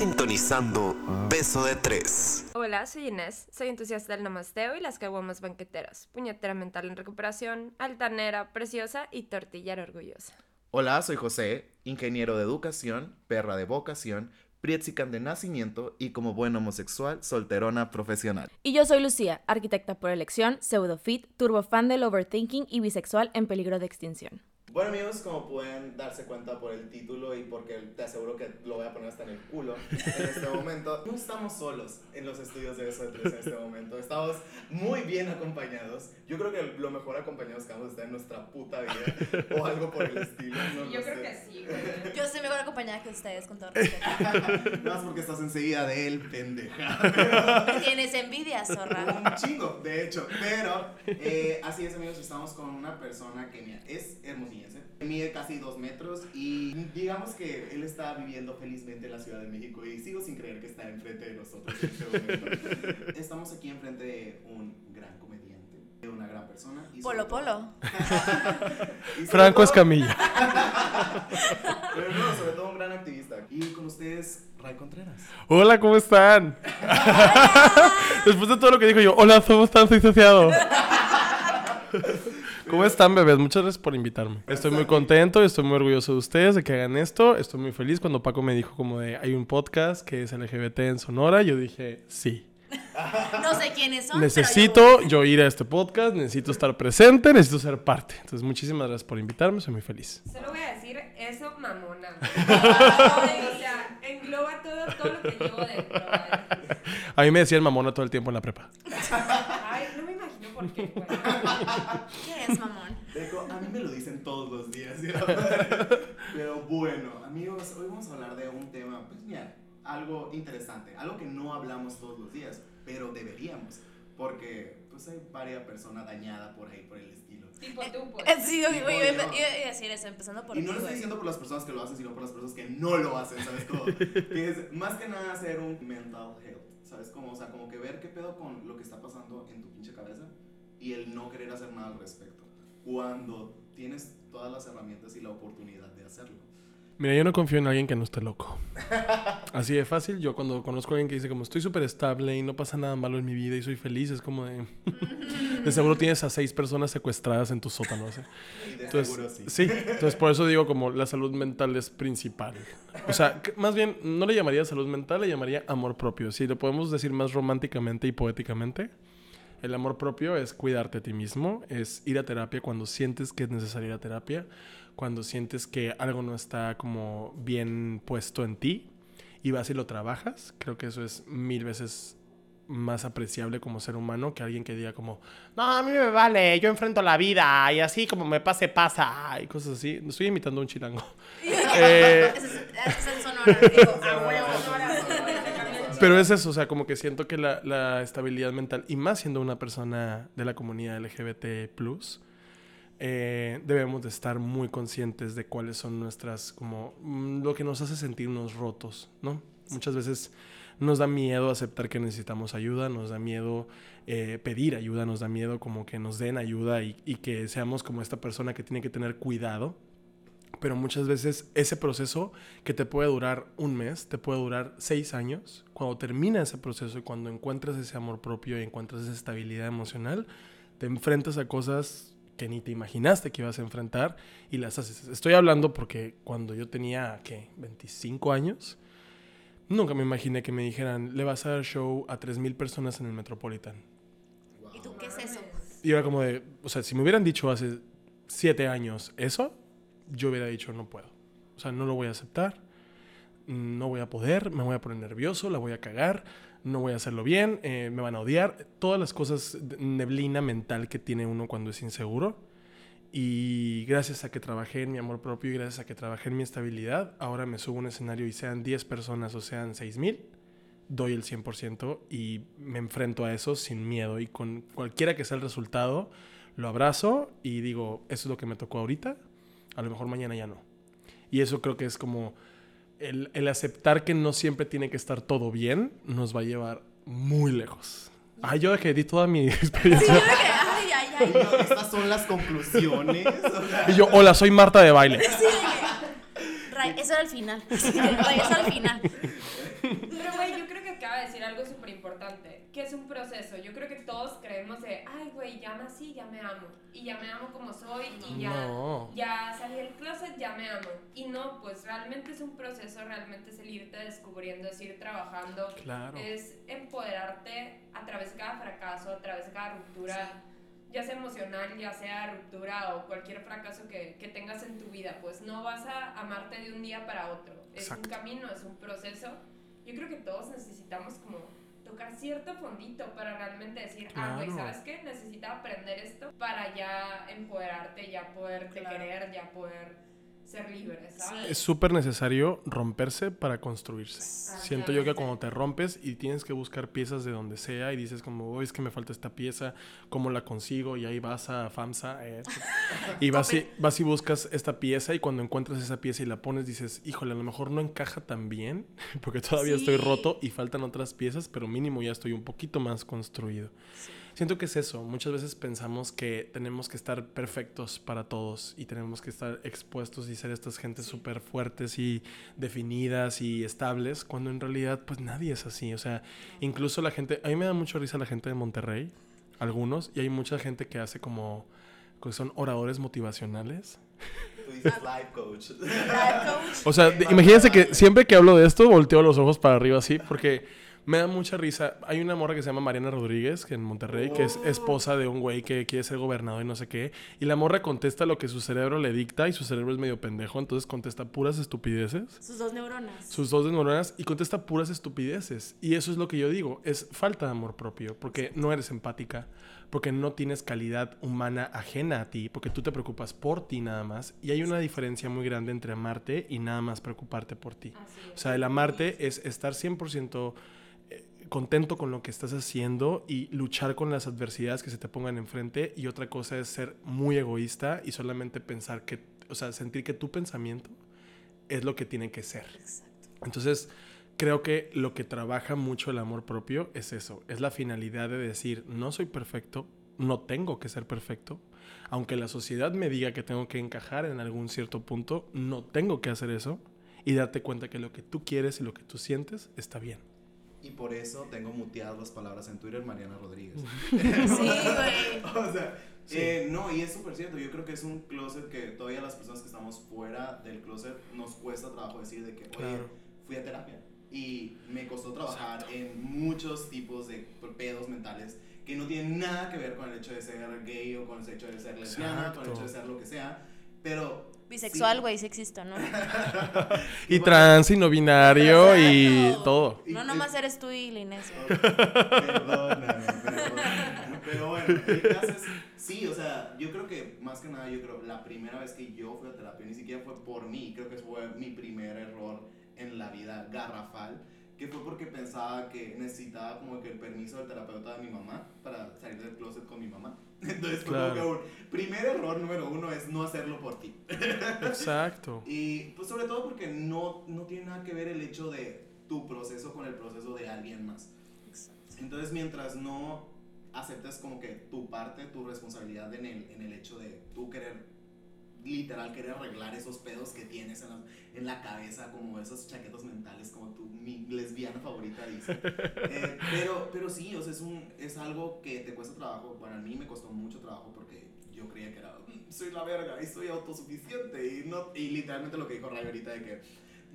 sintonizando Beso de Tres. Hola, soy Inés, soy entusiasta del namasteo y las caguamas banqueteras, puñetera mental en recuperación, altanera, preciosa y tortillera orgullosa. Hola, soy José, ingeniero de educación, perra de vocación, prietzican de nacimiento y como buen homosexual, solterona profesional. Y yo soy Lucía, arquitecta por elección, pseudofit, turbofan del overthinking y bisexual en peligro de extinción. Bueno amigos, como pueden darse cuenta por el título y porque te aseguro que lo voy a poner hasta en el culo en este momento, no estamos solos en los estudios de eso de tres en este momento, estamos muy bien acompañados. Yo creo que lo mejor acompañados que vamos a estar en nuestra puta vida o algo por el estilo. No Yo creo sé. que sí, güey. Yo soy mejor acompañada que ustedes, con todo respeto. Más porque estás enseguida de él, pendeja. Me Tienes envidia, zorra. Un chingo, de hecho. Pero eh, así es, amigos, estamos con una persona que mira, es hermosillense. Mide casi dos metros y digamos que él está viviendo felizmente en la Ciudad de México y sigo sin creer que está enfrente de nosotros en este. Estamos aquí enfrente de un gran comediante, de una gran persona. y Polo todo- Polo. y Franco todo- Escamilla. Pero no, sobre todo un gran activista. Y con ustedes, Ray Contreras. Hola, ¿cómo están? Después de todo lo que dijo yo, hola, somos tan disociados. ¿Cómo están, bebés? Muchas gracias por invitarme. Estoy muy contento, estoy muy orgulloso de ustedes, de que hagan esto. Estoy muy feliz cuando Paco me dijo como de, hay un podcast que es LGBT en Sonora. Yo dije, sí. No sé quiénes son. Necesito yo ir a este podcast, necesito estar presente, necesito ser parte. Entonces, muchísimas gracias por invitarme, soy muy feliz. Solo voy a decir eso mamona. o sea, engloba todo, todo lo que llevo dentro. güey. A mí me decían mamona todo el tiempo en la prepa. Ay, no me imagino por qué, güey. pero- ¿Qué es, mamón? Dejo, a mí me lo dicen todos los días. ¿sí? Pero bueno, amigos, hoy vamos a hablar de un tema, pues mira, algo interesante, algo que no hablamos todos los días, pero deberíamos, porque pues hay varias personas dañadas por ahí, por el estilo. Tipo tú, pues. Eh, Sí, yo iba, a decir eso, empezando por y no lo estoy diciendo por las personas que lo hacen, sino por las personas que no lo hacen, ¿sabes? Como, que es más que nada hacer un mental health, ¿sabes? Como, o sea, como que ver qué pedo con lo que está pasando en tu pinche cabeza y el no querer hacer nada al respecto, cuando tienes todas las herramientas y la oportunidad de hacerlo. Mira, yo no confío en alguien que no esté loco. Así de fácil. Yo cuando conozco a alguien que dice como estoy súper estable y no pasa nada malo en mi vida y soy feliz, es como de... De seguro tienes a seis personas secuestradas en tu sótano. ¿sí? De Entonces, seguro sí. sí, entonces por eso digo como la salud mental es principal. O sea, más bien no le llamaría salud mental, le llamaría amor propio. Si lo podemos decir más románticamente y poéticamente, el amor propio es cuidarte a ti mismo, es ir a terapia cuando sientes que es necesaria ir a terapia, cuando sientes que algo no está como bien puesto en ti y vas y lo trabajas. Creo que eso es mil veces más apreciable como ser humano que alguien que diga como, no, a mí me vale, yo enfrento la vida y así como me pase, pasa y cosas así. Estoy imitando a un chilango. Eh, Ese es, es sonora. Digo, a huevo. Pero es eso, o sea, como que siento que la, la estabilidad mental, y más siendo una persona de la comunidad LGBT, eh, debemos de estar muy conscientes de cuáles son nuestras, como, mm, lo que nos hace sentirnos rotos, ¿no? Muchas veces nos da miedo aceptar que necesitamos ayuda, nos da miedo eh, pedir ayuda, nos da miedo como que nos den ayuda y, y que seamos como esta persona que tiene que tener cuidado pero muchas veces ese proceso que te puede durar un mes, te puede durar seis años, cuando termina ese proceso y cuando encuentras ese amor propio y encuentras esa estabilidad emocional, te enfrentas a cosas que ni te imaginaste que ibas a enfrentar y las haces. Estoy hablando porque cuando yo tenía, ¿qué? 25 años, nunca me imaginé que me dijeran, le vas a dar show a 3.000 personas en el Metropolitan. ¿Y tú qué es eso? Y era como de, o sea, si me hubieran dicho hace siete años eso, yo hubiera dicho no puedo. O sea, no lo voy a aceptar, no voy a poder, me voy a poner nervioso, la voy a cagar, no voy a hacerlo bien, eh, me van a odiar. Todas las cosas, neblina mental que tiene uno cuando es inseguro. Y gracias a que trabajé en mi amor propio y gracias a que trabajé en mi estabilidad, ahora me subo a un escenario y sean 10 personas o sean 6 mil, doy el 100% y me enfrento a eso sin miedo y con cualquiera que sea el resultado, lo abrazo y digo, eso es lo que me tocó ahorita, a lo mejor mañana ya no. Y eso creo que es como el, el aceptar que no siempre tiene que estar todo bien, nos va a llevar muy lejos. Ay, yo que di toda mi experiencia. Ay, ay, ay. No, Estas son las conclusiones. o sea, Y yo, hola, soy Marta de baile. Sí, Ray, eso era el final. Ray, eso al final. Pero, güey, yo creo que acaba de decir algo súper importante, que es un proceso. Yo creo que todos creemos de, ay, güey, ya nací, ya me amo. Y ya me amo como soy y ya, No. ya salí del closet, ya me amo. Y no, pues realmente es un proceso, realmente es el irte descubriendo, es ir trabajando. Claro. Es empoderarte a través de cada fracaso, a través de cada ruptura. Ya sea emocional, ya sea ruptura o cualquier fracaso que, que tengas en tu vida, pues no vas a amarte de un día para otro. Es Exacto. un camino, es un proceso. Yo creo que todos necesitamos como tocar cierto fondito para realmente decir, ah, güey, Claro. ¿sabes qué? Necesitaba aprender esto para ya empoderarte, ya poderte Claro. querer, ya poder ser libre, ¿sabes? Es súper necesario romperse para construirse. Siento yo que cuando te rompes y tienes que buscar piezas de donde sea y dices como, "Oh, es que me falta esta pieza, ¿cómo la consigo? Y ahí vas a FAMSA eh, y vas y, vas y buscas esta pieza y cuando encuentras esa pieza y la pones dices, híjole, a lo mejor no encaja tan bien porque todavía estoy Sí. roto y faltan otras piezas, pero mínimo ya estoy un poquito más construido. Siento que es eso. Muchas veces pensamos que tenemos que estar perfectos para todos y tenemos que estar expuestos y ser estas gentes súper fuertes y definidas y estables, cuando en realidad pues nadie es así. O sea, incluso la gente, a mí me da mucha risa la gente de Monterrey, algunos, y hay mucha gente que hace como, que son oradores motivacionales. Tú dices life coach. Life coach. O sea, imagínense que siempre que hablo de esto volteo los ojos para arriba así porque me da mucha risa. Hay una morra que se llama Mariana Rodríguez, que en Monterrey, que es esposa de un güey que quiere ser gobernador y no sé qué. Y la morra contesta lo que su cerebro le dicta y su cerebro es medio pendejo, entonces contesta puras estupideces. Sus dos neuronas. Sus dos neuronas y contesta puras estupideces. Y eso es lo que yo digo, es falta de amor propio, porque no eres empática, porque no tienes calidad humana ajena a ti, porque tú te preocupas por ti nada más. Y hay una diferencia muy grande entre amarte y nada más preocuparte por ti. O sea, el amarte es estar 100% eh, contento con lo que estás haciendo y luchar con las adversidades que se te pongan enfrente. Y otra cosa es ser muy egoísta y solamente pensar que, o sea, sentir que tu pensamiento es lo que tiene que ser. Entonces, creo que lo que trabaja mucho el amor propio es eso, es la finalidad de decir, no soy perfecto, no tengo que ser perfecto, aunque la sociedad me diga que tengo que encajar en algún cierto punto, no tengo que hacer eso y darte cuenta que lo que tú quieres y lo que tú sientes está bien. Y por eso tengo muteadas las palabras en Twitter, Mariana Rodríguez. Sí, güey. o sea, eh, no, y es súper cierto. Yo creo que es un closet que todavía las personas que estamos fuera del closet nos cuesta trabajo decir de que, oye, Claro. fui a terapia. Y me costó trabajar en muchos tipos de pedos mentales que no tienen nada que ver con el hecho de ser gay o con el hecho de ser lesbiana, con el Exacto. hecho de ser lo que sea. Pero. Bisexual, sí. güey, sexista, ¿no? Y trans y no binario y todo. No nomás eres tú y la Inés. Perdóname, perdóname. Pero bueno, el caso es, sí, o sea, yo creo que más que nada, yo creo la primera vez que yo fui a terapia ni siquiera fue por mí, creo que fue mi primer error en la vida garrafal, que fue porque pensaba que necesitaba como que el permiso del terapeuta de mi mamá para salir del closet con mi mamá. Entonces fue como Claro. que un primer error número uno es no hacerlo por ti. Exacto. Y pues sobre todo porque no, no tiene nada que ver el hecho de tu proceso con el proceso de alguien más. Entonces mientras no aceptes como que tu parte, tu responsabilidad en el, en el hecho de tú querer, literal, querer arreglar esos pedos que tienes en la, en la cabeza, como esos chaquetos mentales, como tu mi lesbiana favorita dice. Eh, pero, pero sí, o sea, es, un, es algo que te cuesta trabajo. Para mí me costó mucho trabajo porque yo creía que era, "Mm, soy la verga y soy autosuficiente. Y, no, y literalmente lo que dijo Ray ahorita de que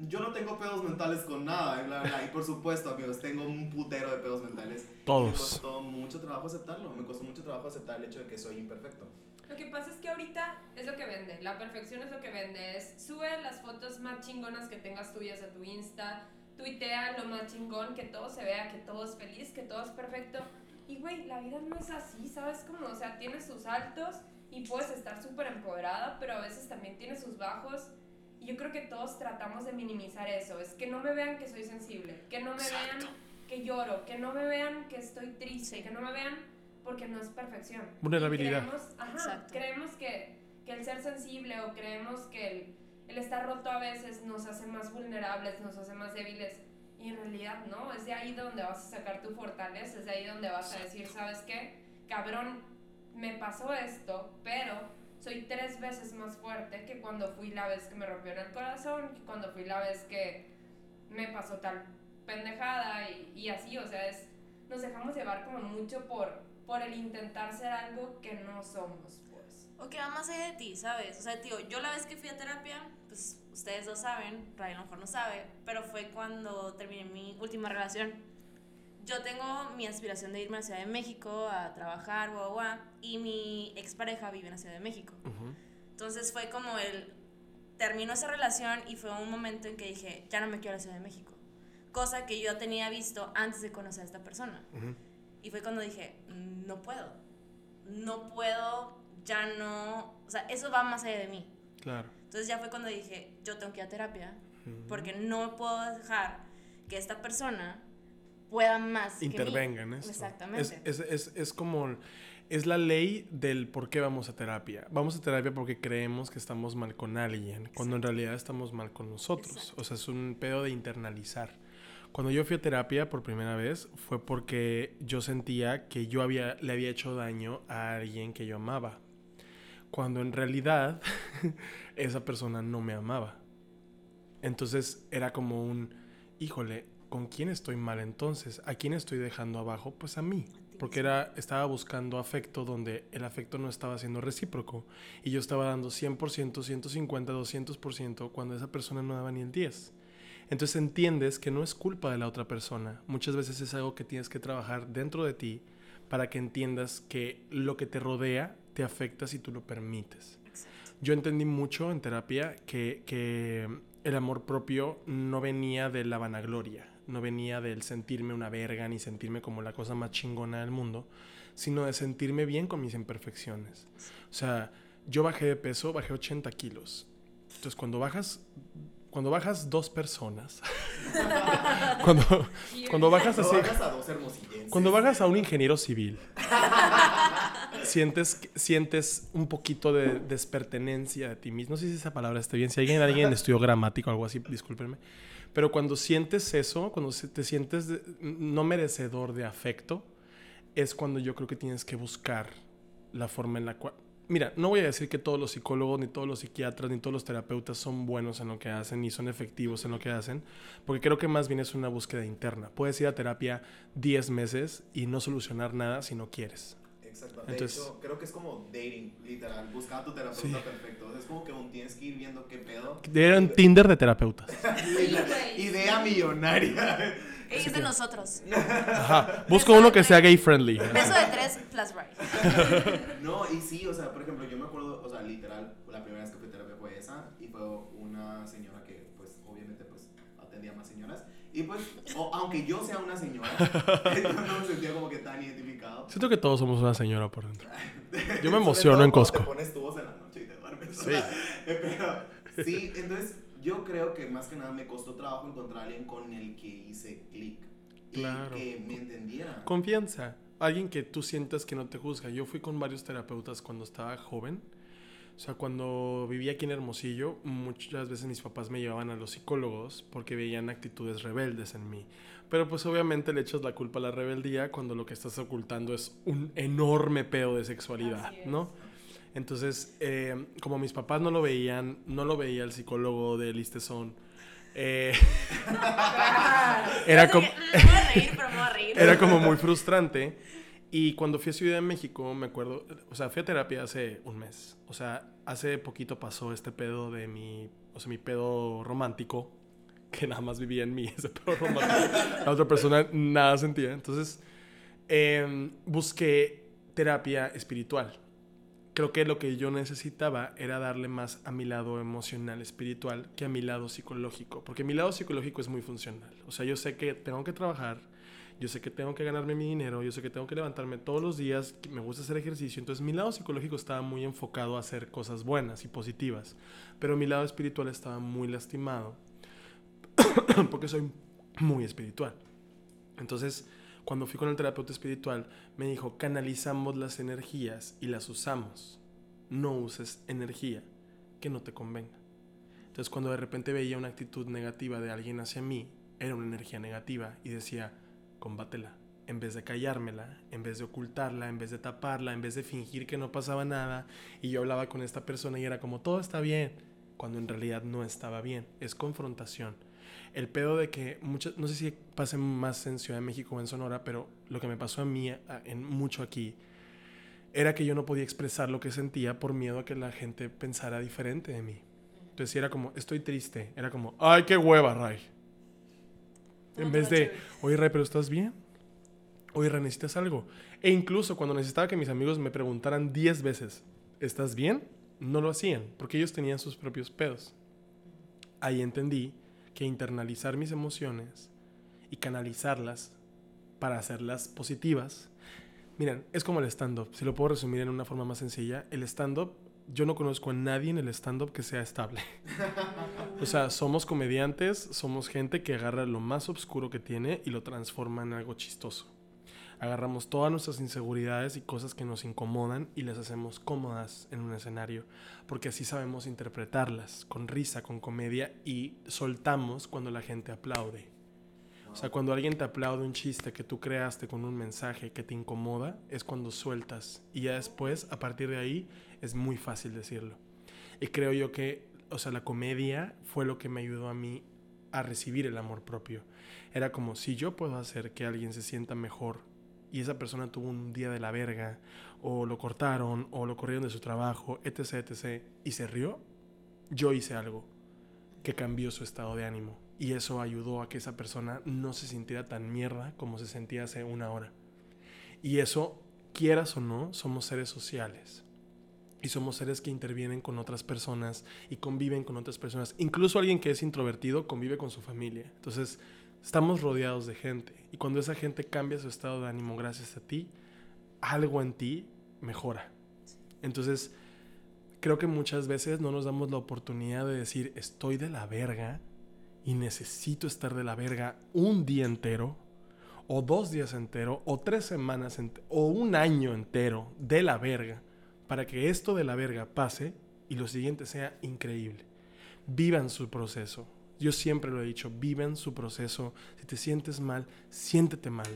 yo no tengo pedos mentales con nada. Y, bla, bla, bla. y por supuesto, amigos, tengo un putero de pedos mentales. Todos. me costó mucho trabajo aceptarlo. Me costó mucho trabajo aceptar el hecho de que soy imperfecto. Lo que pasa es que ahorita es lo que vende, la perfección es lo que vende, es sube las fotos más chingonas que tengas tuyas a tu Insta, tuitea lo más chingón, que todo se vea, que todo es feliz, que todo es perfecto. Y güey, la vida no es así, ¿sabes cómo? O sea, tiene sus altos y puedes estar súper empoderada, pero a veces también tiene sus bajos. Y yo creo que todos tratamos de minimizar eso, es que no me vean que soy sensible, que no me vean que lloro, que no me vean que estoy triste, Sí. que no me vean porque no es perfección. Vulnerabilidad. Creemos, ajá, Exacto. creemos que, que el ser sensible o creemos que el, el estar roto a veces nos hace más vulnerables, nos hace más débiles. Y en realidad no, es de ahí donde vas a sacar tu fortaleza, es de ahí donde vas a decir, ¿sabes qué? Cabrón, me pasó esto, pero soy tres veces más fuerte que cuando fui la vez que me rompieron el corazón, que cuando fui la vez que me pasó tal pendejada y, y así, o sea, es, nos dejamos llevar como mucho por, por el intentar ser algo que no somos, pues. O que va más allá de ti, ¿sabes? O sea, tío, yo la vez que fui a terapia, pues ustedes lo saben, Ray a lo mejor no sabe, pero fue cuando terminé mi última relación. Yo tengo mi aspiración de irme a la Ciudad de México a trabajar, guau, guau, y mi expareja vive en la Ciudad de México. Ujú. Entonces fue como el. Terminó esa relación y fue un momento en que dije, ya no me quiero a la Ciudad de México. Cosa que yo tenía visto antes de conocer a esta persona. Ujú. Y fue cuando dije, "Mm, no puedo. No puedo, ya no. O sea, eso va más allá de mí. Claro. Entonces ya fue cuando dije, yo tengo que ir a terapia porque no puedo dejar que esta persona pueda más. que mí". intervenga en esto. Exactamente. Es, es, es, es como, es la ley del por qué vamos a terapia. Vamos a terapia porque creemos que estamos mal con alguien, cuando en realidad estamos mal con nosotros. Exacto. O sea, es un pedo de internalizar. Cuando yo fui a terapia por primera vez fue porque yo sentía que yo había, le había hecho daño a alguien que yo amaba. Cuando en realidad esa persona no me amaba. Entonces era como un, híjole, ¿con quién estoy mal entonces? ¿A quién estoy dejando abajo? Pues a mí. Porque era, estaba buscando afecto donde el afecto no estaba siendo recíproco. Y yo estaba dando 100%, 150, 200% cuando esa persona no daba ni el 10. Entonces entiendes que no es culpa de la otra persona. Muchas veces es algo que tienes que trabajar dentro de ti para que entiendas que lo que te rodea te afecta si tú lo permites. Yo entendí mucho en terapia que, que el amor propio no venía de la vanagloria, no venía del sentirme una verga ni sentirme como la cosa más chingona del mundo, sino de sentirme bien con mis imperfecciones. O sea, yo bajé de peso, bajé 80 kilos. Entonces, cuando bajas, cuando bajas dos personas, cuando, cuando bajas Cuando así, bajas a dos cuando bajas a un ingeniero civil, sientes, sientes un poquito de despertenencia de ti mismo. No sé si esa palabra esté bien. Si alguien, alguien estudió gramática o algo así, discúlpenme. Pero cuando sientes eso, cuando te sientes de- no merecedor de afecto, es cuando yo creo que tienes que buscar la forma en la cual... Mira, no voy a decir que todos los psicólogos, ni todos los psiquiatras, ni todos los terapeutas son buenos en lo que hacen, ni son efectivos en lo que hacen, porque creo que más bien es una búsqueda interna. Puedes ir a terapia 10 meses y no solucionar nada si no quieres. Exacto. De Entonces- hecho, creo que es como dating, literal. Buscar a tu terapeuta Sí. perfecto. O sea, es como que aún tienes que ir viendo qué pedo. Era un Tinder de terapeutas. Idea millonaria. Es de nosotros. Ajá. Busco uno que sea gay friendly. Beso de tres plus Ray. No, y sí, o sea, por ejemplo, yo me acuerdo, o sea, literal, la primera vez que fui a terapia fue esa. Y fue una señora que, pues, obviamente, pues, atendía más señoras. Y pues, o- aunque yo sea una señora, yo no me sentía como que tan identificado. Siento que todos somos una señora por dentro. Yo me emociono en Costco. Te pones tubos en la noche y te duermes. Sí. Pero, sí, entonces yo creo que más que nada me costó trabajo encontrar a alguien con el que hice clic. Y Claro. que me entendiera. Confianza. Alguien que tú sientas que no te juzga. Yo fui con varios terapeutas cuando estaba joven. O sea, cuando vivía aquí en Hermosillo, muchas veces mis papás me llevaban a los psicólogos porque veían actitudes rebeldes en mí. Pero pues obviamente le echas la culpa a la rebeldía cuando lo que estás ocultando es un enorme pedo de sexualidad. ¿no? Entonces, eh, como mis papás no lo veían, no lo veía el psicólogo de Listezón. eh, era como... Me voy a reír, pero me voy a reír. Era como muy frustrante. Y cuando fui a Ciudad de México, me acuerdo, o sea, fui a terapia hace un mes. O sea, hace poquito pasó este pedo de mi, o sea, mi pedo romántico, que nada más vivía en mí, ese pedo romántico. La otra persona nada sentía. Entonces, em, busqué terapia espiritual. Creo que lo que yo necesitaba era darle más a mi lado emocional, espiritual, que a mi lado psicológico. Porque mi lado psicológico es muy funcional. O sea, yo sé que tengo que trabajar, yo sé que tengo que ganarme mi dinero, yo sé que tengo que levantarme todos los días, me gusta hacer ejercicio. Entonces mi lado psicológico estaba muy enfocado a hacer cosas buenas y positivas. Pero mi lado espiritual estaba muy lastimado porque soy muy espiritual. Entonces, cuando fui con el terapeuta espiritual, me dijo, canalizamos las energías y las usamos. No uses energía que no te convenga. Entonces, cuando de repente veía una actitud negativa de alguien hacia mí, era una energía negativa y decía, combátela, en vez de callármela, en vez de ocultarla, en vez de taparla, en vez de fingir que no pasaba nada, y yo hablaba con esta persona y era como, todo está bien, cuando en realidad no estaba bien, es confrontación. El pedo de que, muchas, no sé si pase más en Ciudad de México o en Sonora, pero lo que me pasó a mí en mucho aquí, era que yo no podía expresar lo que sentía por miedo a que la gente pensara diferente de mí. Entonces si era como, estoy triste, era como, ay, qué hueva, Ray. En vez de, oye, Ray, pero ¿estás bien? Oye, Ray, ¿necesitas algo? E incluso cuando necesitaba que mis amigos me preguntaran 10 veces, ¿estás bien? No lo hacían, porque ellos tenían sus propios pedos. Ahí entendí que internalizar mis emociones y canalizarlas para hacerlas positivas. Miren, es como el stand-up. Si lo puedo resumir en una forma más sencilla, el stand-up, yo no conozco a nadie en el stand-up que sea estable. o sea, somos comediantes, somos gente que agarra lo más oscuro que tiene y lo transforma en algo chistoso. Agarramos todas nuestras inseguridades y cosas que nos incomodan y las hacemos cómodas en un escenario, porque así sabemos interpretarlas, con risa, con comedia y soltamos cuando la gente aplaude. O sea, cuando alguien te aplaude un chiste que tú creaste con un mensaje que te incomoda, es cuando sueltas. Y ya después, a partir de ahí, es muy fácil decirlo. Y creo yo que, o sea, la comedia fue lo que me ayudó a mí a recibir el amor propio. Era como, si yo puedo hacer que alguien se sienta mejor y esa persona tuvo un día de la verga, o lo cortaron, o lo corrieron de su trabajo, etc., etc., y se rió, yo hice algo que cambió su estado de ánimo. Y eso ayudó a que esa persona no se sintiera tan mierda como se sentía hace una hora. Y eso, quieras o no, somos seres sociales. Y somos seres que intervienen con otras personas y conviven con otras personas. Incluso alguien que es introvertido convive con su familia. Entonces, estamos rodeados de gente. Y cuando esa gente cambia su estado de ánimo gracias a ti, algo en ti mejora. Entonces, creo que muchas veces no nos damos la oportunidad de decir, estoy de la verga y necesito estar de la verga un día entero, o dos días entero, o tres semanas o un año entero de la verga, para que esto de la verga pase y lo siguiente sea increíble. Vivan su proceso. Yo siempre lo he dicho, vivan su proceso. Si te sientes mal, siéntete mal.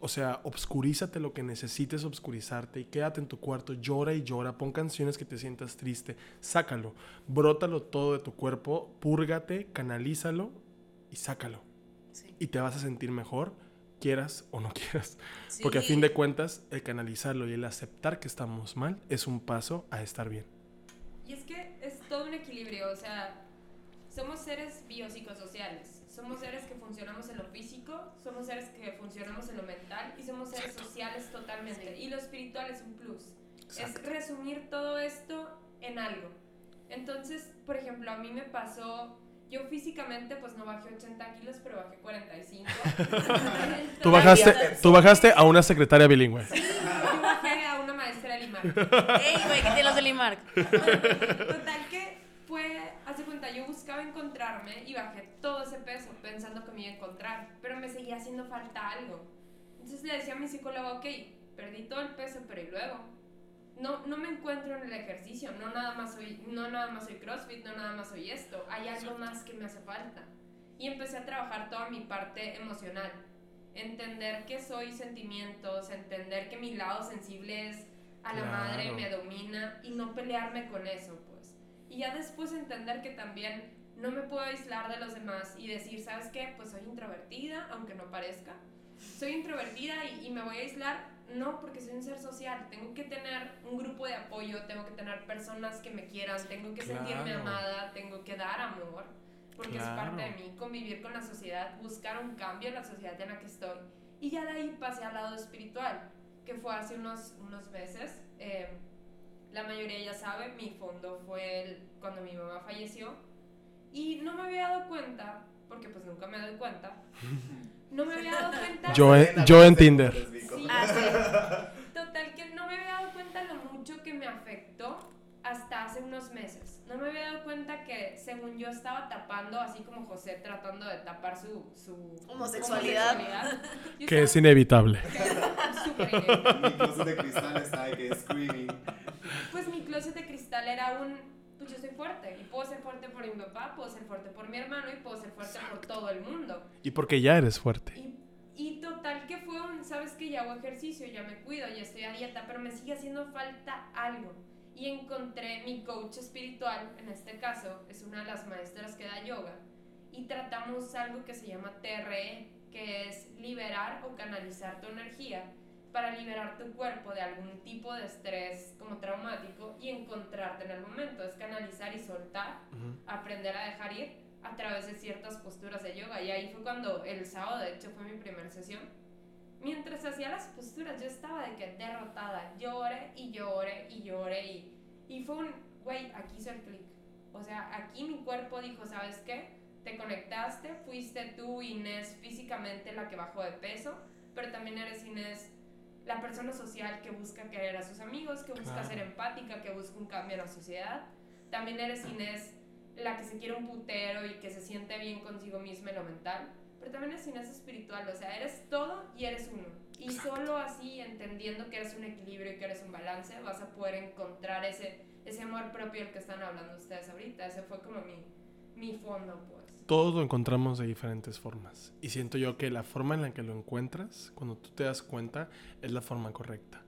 O sea, obscurízate lo que necesites obscurizarte y quédate en tu cuarto, llora y llora, pon canciones que te sientas triste, sácalo, brótalo todo de tu cuerpo, púrgate, canalízalo y sácalo. Sí. Y te vas a sentir mejor, quieras o no quieras. Sí. Porque a fin de cuentas, el canalizarlo y el aceptar que estamos mal es un paso a estar bien. Y es que es todo un equilibrio, o sea, somos seres biopsicosociales. Somos seres que funcionamos en lo físico, somos seres que funcionamos en lo mental y somos seres sociales totalmente. Y lo espiritual es un plus. Exacto. Es resumir todo esto en algo. Entonces, por ejemplo, a mí me pasó, yo físicamente pues no bajé 80 kilos, pero bajé 45. Tú bajaste, tú bajaste a una secretaria bilingüe. Yo bajé a una maestra de Limar. ¡Ey, güey, que tiene los de Limark! Total que fue, hace cuenta, yo buscaba encontrarme y bajé todo ese peso pensando que me iba a encontrar, pero me seguía haciendo falta algo. Entonces le decía a mi psicólogo, ok, perdí todo el peso, pero ¿y luego? No, no me encuentro en el ejercicio, no nada más soy, no nada más soy CrossFit, no nada más soy esto, hay algo más que me hace falta. Y empecé a trabajar toda mi parte emocional, entender que soy sentimientos, entender que mi lado sensible es a la Claro. madre, me domina y no pelearme con eso, pues. Y ya después entender que también no me puedo aislar de los demás y decir, ¿sabes qué? Pues soy introvertida, aunque no parezca. Soy introvertida y, y me voy a aislar, no, porque soy un ser social. Tengo que tener un grupo de apoyo, tengo que tener personas que me quieran, tengo que sentirme amada, tengo que dar amor, porque es parte de mí, convivir con la sociedad, buscar un cambio en la sociedad en la que estoy. Y ya de ahí pasé al lado espiritual, que fue hace unos, unos meses. eh, la mayoría ya sabe, mi fondo fue el- cuando mi mamá falleció. Y no me había dado cuenta, porque pues nunca me doy cuenta, no me había dado cuenta. Yo en- yo en Tinder. Sí, sí. Total que no me había dado cuenta lo mucho que me afectó hasta hace unos meses. No me había dado cuenta que según yo estaba tapando, así como José tratando de tapar su, su Homosexualidad. homosexualidad, Que es estaba- inevitable. que es súper inevitable. Mi closet de cristal está de que screaming. Pues mi closet de cristal era un, pues yo soy fuerte y puedo ser fuerte por mi papá, puedo ser fuerte por mi hermano y puedo ser fuerte por todo el mundo. Y porque ya eres fuerte. Y, Y total que fue un, sabes que ya hago ejercicio, ya me cuido, ya estoy a dieta, pero me sigue haciendo falta algo. Y encontré mi coach espiritual, en este caso, es una de las maestras que da yoga, y tratamos algo que se llama TRE, que es liberar o canalizar tu energía para liberar tu cuerpo de algún tipo de estrés como traumático y encontrarte en el momento. Es canalizar y soltar, aprender a dejar ir a través de ciertas posturas de yoga. Y ahí fue cuando el sábado, de hecho, fue mi primera sesión. Mientras hacía las posturas, yo estaba de que derrotada. Lloré y lloré y lloré. Y, y fue un, güey, aquí hizo el clic. O sea, aquí mi cuerpo dijo, ¿sabes qué? Te conectaste, fuiste tú, Inés, físicamente la que bajó de peso, pero también eres Inés la persona social que busca querer a sus amigos, que busca Claro. ser empática, que busca un cambio en la sociedad. También eres Inés la que se quiere un putero y que se siente bien consigo misma en lo mental. Pero también eres Inés espiritual, o sea, eres todo y eres uno. Y solo así, entendiendo que eres un equilibrio y que eres un balance, vas a poder encontrar ese, ese amor propio del que están hablando ustedes ahorita. Ese fue como mi, mi fondo, pues. Todos lo encontramos de diferentes formas. Y siento yo que la forma en la que lo encuentras, cuando tú te das cuenta, es la forma correcta.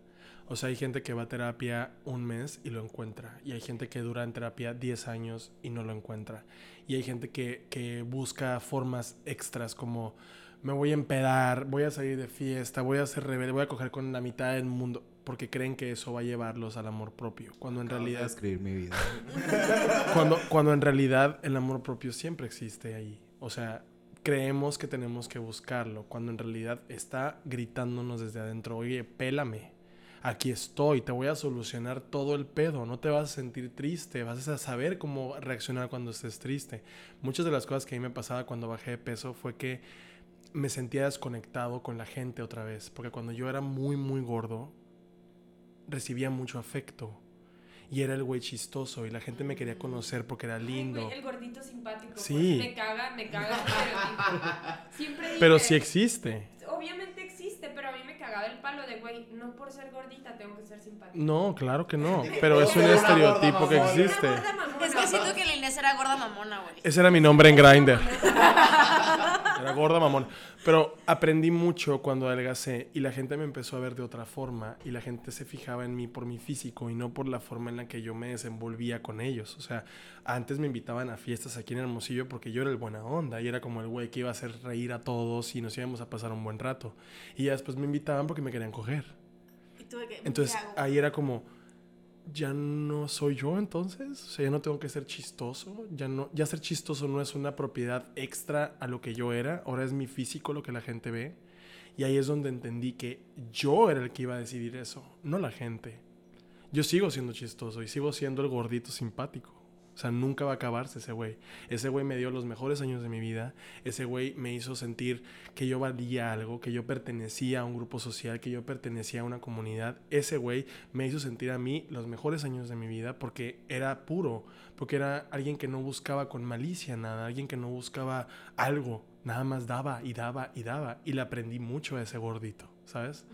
O sea, hay gente que va a terapia un mes y lo encuentra. Y hay gente que dura en terapia 10 años y no lo encuentra. Y hay gente que, que busca formas extras como me voy a empedar, voy a salir de fiesta, voy a ser rebelde, voy a coger con la mitad del mundo. Porque creen que eso va a llevarlos al amor propio. Cuando en Acabas de realidad escribir mi vida. cuando, cuando en realidad el amor propio siempre existe ahí. O sea, creemos que tenemos que buscarlo, cuando en realidad está gritándonos desde adentro, oye, pélame, aquí estoy, te voy a solucionar todo el pedo, no te vas a sentir triste, vas a saber cómo reaccionar cuando estés triste. Muchas de las cosas que a mí me pasaba cuando bajé de peso fue que me sentía desconectado con la gente otra vez, porque cuando yo era muy, muy gordo, recibía mucho afecto. Y era el güey chistoso y la gente me quería conocer porque era Ay, lindo. güey, el gordito simpático. pues, Sí. me caga, me caga el estereotipo. Siempre dije, Pero sí existe. Obviamente existe, pero a mí me cagaba el palo de, güey, no por ser gordita tengo que ser simpática. No, claro que no. Pero es un estereotipo que existe. Es que siento que la Inés era gorda mamona, güey. Ese era mi nombre en Grindr. Era gorda mamón. Pero aprendí mucho cuando adelgacé y la gente me empezó a ver de otra forma y la gente se fijaba en mí por mi físico y no por la forma en la que yo me desenvolvía con ellos. O sea, antes me invitaban a fiestas aquí en Hermosillo porque yo era el buena onda y era como el güey que iba a hacer reír a todos y nos íbamos a pasar un buen rato. Y ya después me invitaban porque me querían coger. Y Entonces ¿qué hago? ahí era como, ya no soy yo entonces, o sea, ya no tengo que ser chistoso, ya no, ya ser chistoso no es una propiedad extra a lo que yo era, ahora es mi físico lo que la gente ve. Y ahí es donde entendí que yo era el que iba a decidir eso, no la gente. Yo sigo siendo chistoso y sigo siendo el gordito simpático. O sea, nunca va a acabarse ese güey. Ese güey me dio los mejores años de mi vida. Ese güey me hizo sentir que yo valía algo, que yo pertenecía a un grupo social, que yo pertenecía a una comunidad. Ese güey me hizo sentir a mí los mejores años de mi vida porque era puro, porque era alguien que no buscaba con malicia nada, alguien que no buscaba algo, nada más daba y daba y daba. Y le aprendí mucho a ese gordito, ¿sabes?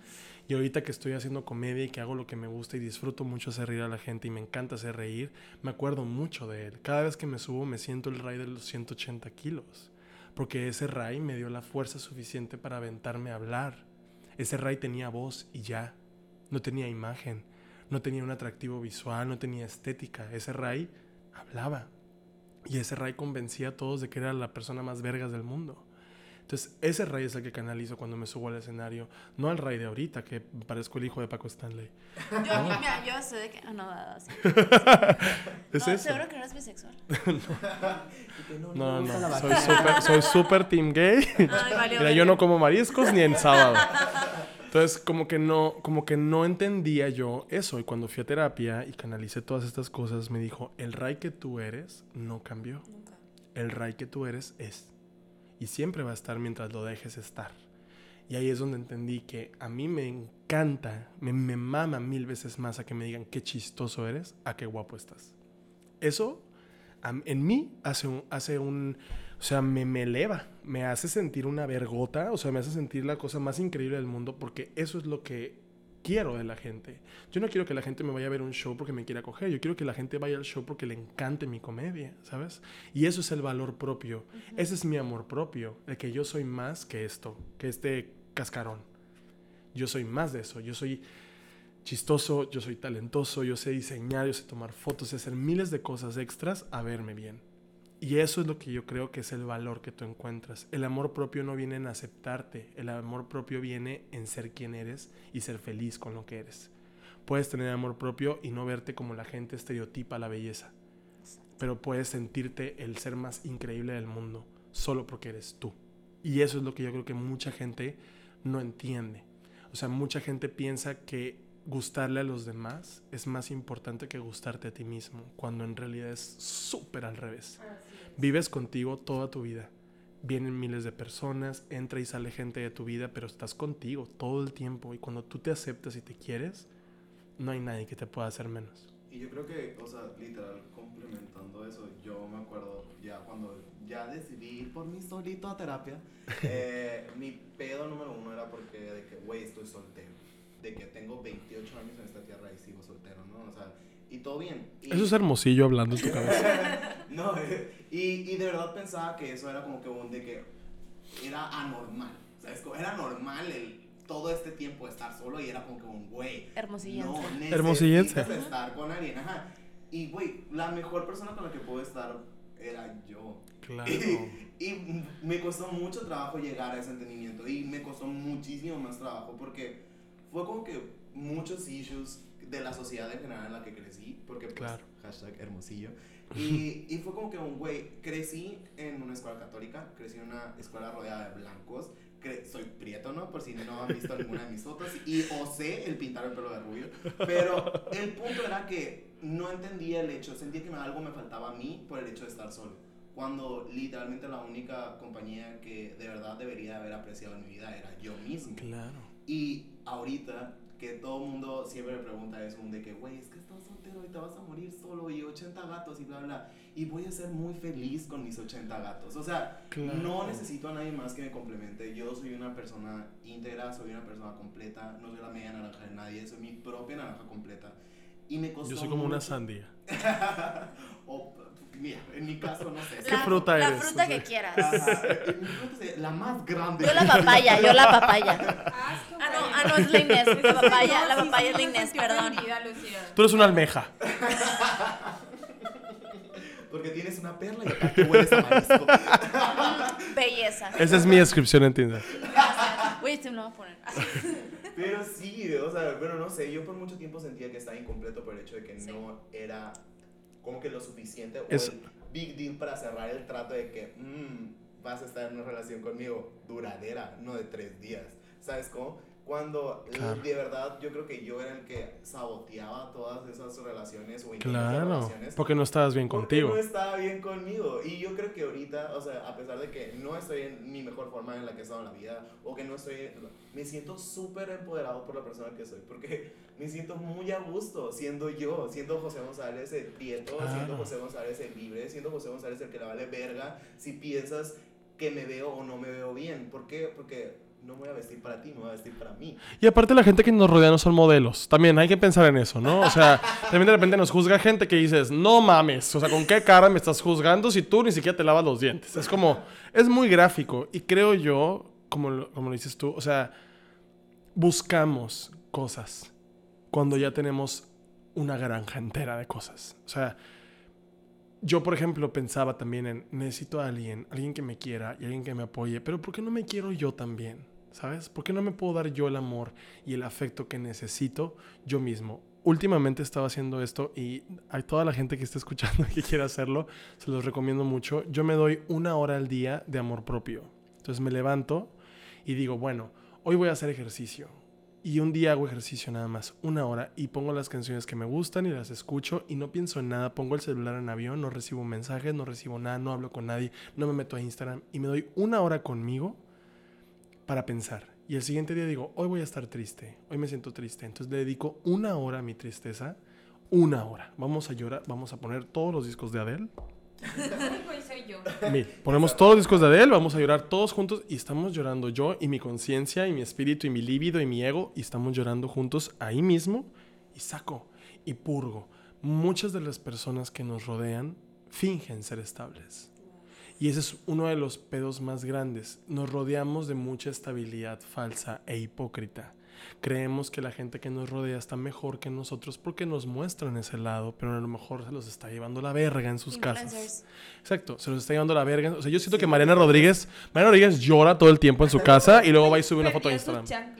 Y ahorita que estoy haciendo comedia y que hago lo que me gusta y disfruto mucho hacer reír a la gente y me encanta hacer reír, me acuerdo mucho de él. Cada vez que me subo me siento el Ray de los 180 kilos. Porque ese Ray me dio la fuerza suficiente para aventarme a hablar. Ese Ray tenía voz y ya. No tenía imagen. No tenía un atractivo visual, no tenía estética. Ese Ray hablaba. Y ese Ray convencía a todos de que era la persona más vergas del mundo. Entonces, ese Ray es el que canalizo cuando me subo al escenario. No al Ray de ahorita, que parezco el hijo de Paco Stanley. Yo, mira, yo sé de que. Ah, no. Es no, eso. seguro que no eres bisexual. No, no, no. Soy súper soy súper team gay. Ay. Mira, yo no como mariscos ni en sábado. Entonces, como que no, como que no entendía yo eso. Y cuando fui a terapia y canalicé todas estas cosas, me dijo, el Ray que tú eres no cambió. Nunca. El Ray que tú eres es. Y siempre va a estar mientras lo dejes estar. Y ahí es donde entendí que a mí me encanta, me, me mama mil veces más a que me digan qué chistoso eres, a qué guapo estás. Eso en mí hace un, hace un, o sea, me, me eleva, me hace sentir una vergota, o sea, me hace sentir la cosa más increíble del mundo porque eso es lo que quiero de la gente. Yo no quiero que la gente me vaya a ver un show porque me quiera coger, yo quiero que la gente vaya al show porque le encante mi comedia, ¿sabes? Y eso es el valor propio, ese es mi amor propio, de que yo soy más que esto, que este cascarón. Yo soy más de eso. Yo soy chistoso, yo soy talentoso, yo sé diseñar, yo sé tomar fotos, sé hacer miles de cosas extras a verme bien. Y eso es lo que yo creo que es el valor que tú encuentras. El amor propio no viene en aceptarte, el amor propio viene en ser quien eres y ser feliz con lo que eres. Puedes tener amor propio y no verte como la gente estereotipa la belleza, pero puedes sentirte el ser más increíble del mundo solo porque eres tú. Y eso es lo que yo creo que mucha gente no entiende. O sea, mucha gente piensa que gustarle a los demás es más importante que gustarte a ti mismo, cuando en realidad es súper al revés. Vives contigo toda tu vida. Vienen miles de personas, entra y sale gente de tu vida, pero estás contigo todo el tiempo. Y cuando tú te aceptas y te quieres, no hay nadie que te pueda hacer menos. Y yo creo que, o sea, literal, complementando eso, yo me acuerdo ya cuando ya decidí ir por mí solito a terapia, eh, mi pedo número uno era porque de que, güey, estoy soltero. De que tengo 28 años en esta tierra y sigo soltero, ¿no? O sea, y todo bien. Y- Eso es hermosillo hablando en tu cabeza. no, eh, y, y de verdad pensaba que eso era como que un de que era anormal. ¿Sabes? Era normal el, todo este tiempo estar solo y era como que un güey. Hermosillense. No, estar con alguien. Ajá. Y güey, la mejor persona con la que puedo estar era yo. Claro. Y, y me costó mucho trabajo llegar a ese entendimiento y me costó muchísimo más trabajo porque fue como que muchos issues de la sociedad en general en la que crecí, porque pues, Claro. hashtag hermosillo. Y, y fue como que un güey, crecí en una escuela católica, crecí en una escuela rodeada de blancos, soy prieto, ¿no? Por si no han visto ninguna de mis fotos, y osé el pintar el pelo de rubio, pero el punto era que no entendía el hecho, sentía que algo me faltaba a mí por el hecho de estar solo. Cuando literalmente la única compañía que de verdad debería haber apreciado en mi vida era yo mismo. Claro. Y ahorita que todo el mundo siempre me pregunta eso, de que, güey, es que estás soltero y te vas a morir solo y 80 gatos y bla, bla. Y voy a ser muy feliz con mis 80 gatos. O sea, Claro. no necesito a nadie más que me complemente. Yo soy una persona íntegra, soy una persona completa, no soy la media naranja de nadie, soy mi propia naranja completa. Y me costó Yo soy como una sandía. o, mira, en mi caso, no sé. ¿Qué fruta La eres? fruta O sea, que quieras. Ajá, en mi fruta es la más grande. Yo la papaya, yo la papaya. Asco, Ah, no, ah, no, es la Inés. La papaya, No, la papaya sí, es la Inés, sentí perdón. Tú eres una almeja. Porque tienes una perla y aparte hueles a marisco. Belleza. Esa es mi descripción en Tinder. Güey, este me lo voy a poner. Pero sí, o sea, bueno, no sé, yo por mucho tiempo sentía que estaba incompleto por el hecho de que Sí. no era como que lo suficiente o Es- el big deal para cerrar el trato de que mm, vas a estar en una relación conmigo duradera, no de tres días. ¿Sabes cómo? Cuando eh, Claro. de verdad yo creo que yo era el que saboteaba todas esas relaciones o Claro. relaciones. Porque no estabas bien contigo. no estaba bien conmigo. Y yo creo que ahorita, o sea, a pesar de que no estoy en mi mejor forma en la que he estado en la vida, o que no estoy, me siento súper empoderado por la persona que soy, porque me siento muy a gusto siendo yo, siendo José González el prieto, Claro. siendo José González el libre, siendo José González el que le vale verga si piensas que me veo o no me veo bien. ¿Por qué? Porque no me voy a vestir para ti, me voy a vestir para mí. Y aparte la gente que nos rodea no son modelos. También hay que pensar en eso, ¿no? O sea, también de repente nos juzga gente que dices, no mames, o sea, ¿con qué cara me estás juzgando si tú ni siquiera te lavas los dientes? Es como, es muy gráfico. Y creo yo, como como lo dices tú, o sea, buscamos cosas cuando ya tenemos una granja entera de cosas. O sea, yo, por ejemplo, pensaba también en, necesito a alguien, alguien que me quiera y alguien que me apoye, pero ¿por qué no me quiero yo también? ¿Sabes? ¿Por qué no me puedo dar yo el amor y el afecto que necesito yo mismo? Últimamente estaba haciendo esto y a toda la gente que esté escuchando que quiera hacerlo, se los recomiendo mucho. Yo me doy una hora al día de amor propio. Entonces me levanto y digo, bueno, hoy voy a hacer ejercicio. Y un día hago ejercicio nada más, una hora, y pongo las canciones que me gustan y las escucho y no pienso en nada. Pongo el celular en avión, no recibo mensajes, no recibo nada, no hablo con nadie, no me meto a Instagram y me doy una hora conmigo para pensar. Y el siguiente día digo, hoy voy a estar triste, hoy me siento triste. Entonces le dedico una hora a mi tristeza, una hora. Vamos a llorar, vamos a poner todos los discos de Adele. Mira, ponemos todos los discos de Adele, vamos a llorar todos juntos y estamos llorando yo y mi conciencia y mi espíritu y mi líbido y mi ego y estamos llorando juntos ahí mismo y saco y purgo. Muchas de las personas que nos rodean fingen ser estables Y ese es uno de los pedos más grandes. Nos rodeamos de mucha estabilidad falsa e hipócrita. Creemos que la gente que nos rodea está mejor que nosotros porque nos muestran ese lado, pero a lo mejor se los está llevando la verga en sus casas. Exacto, se los está llevando la verga. O sea, yo siento que Mariana Rodríguez, Mariana Rodríguez llora todo el tiempo en su casa y luego va y sube una foto a Instagram. O sea,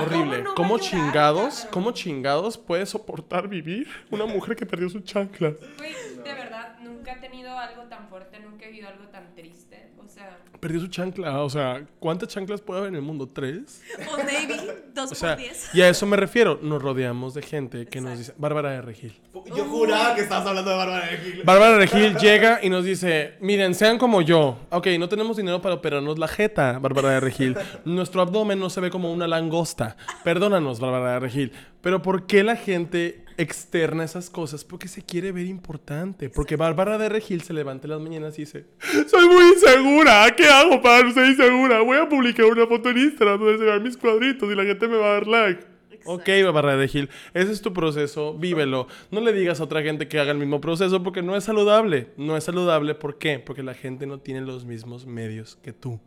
Horrible. no va a ¿Cómo chingados, cómo chingados puede soportar vivir una mujer que perdió su chancla? Güey, de verdad, nunca he tenido algo tan fuerte, nunca he vivido algo tan triste. O sea, Perdió su chancla. O sea, ¿cuántas chanclas puede haber en el mundo? ¿Tres? O maybe dos O sea, por diez. y a eso me refiero. Nos rodeamos de gente que nos dice... Bárbara de Regil. Yo juraba que estabas hablando de Bárbara de Regil. Bárbara de Regil llega y nos dice, miren, sean como yo. Ok, no tenemos dinero para operarnos la jeta, Bárbara de Regil. Nuestro abdomen no se ve como una langosta. Perdónanos, Bárbara de Regil. Pero ¿por qué la gente externa esas cosas? Porque se quiere ver importante. Porque Bárbara de Regil se levanta en las mañanas y dice, soy muy insegura. ¿Qué hago para no ser insegura? Voy a publicar una foto en Instagram donde se vean mis cuadritos y la gente me va a dar like. Ok, Bárbara de Gil, ese es tu proceso, vívelo. No le digas a otra gente que haga el mismo proceso porque no es saludable. No es saludable, ¿por qué? Porque la gente no tiene los mismos medios que tú.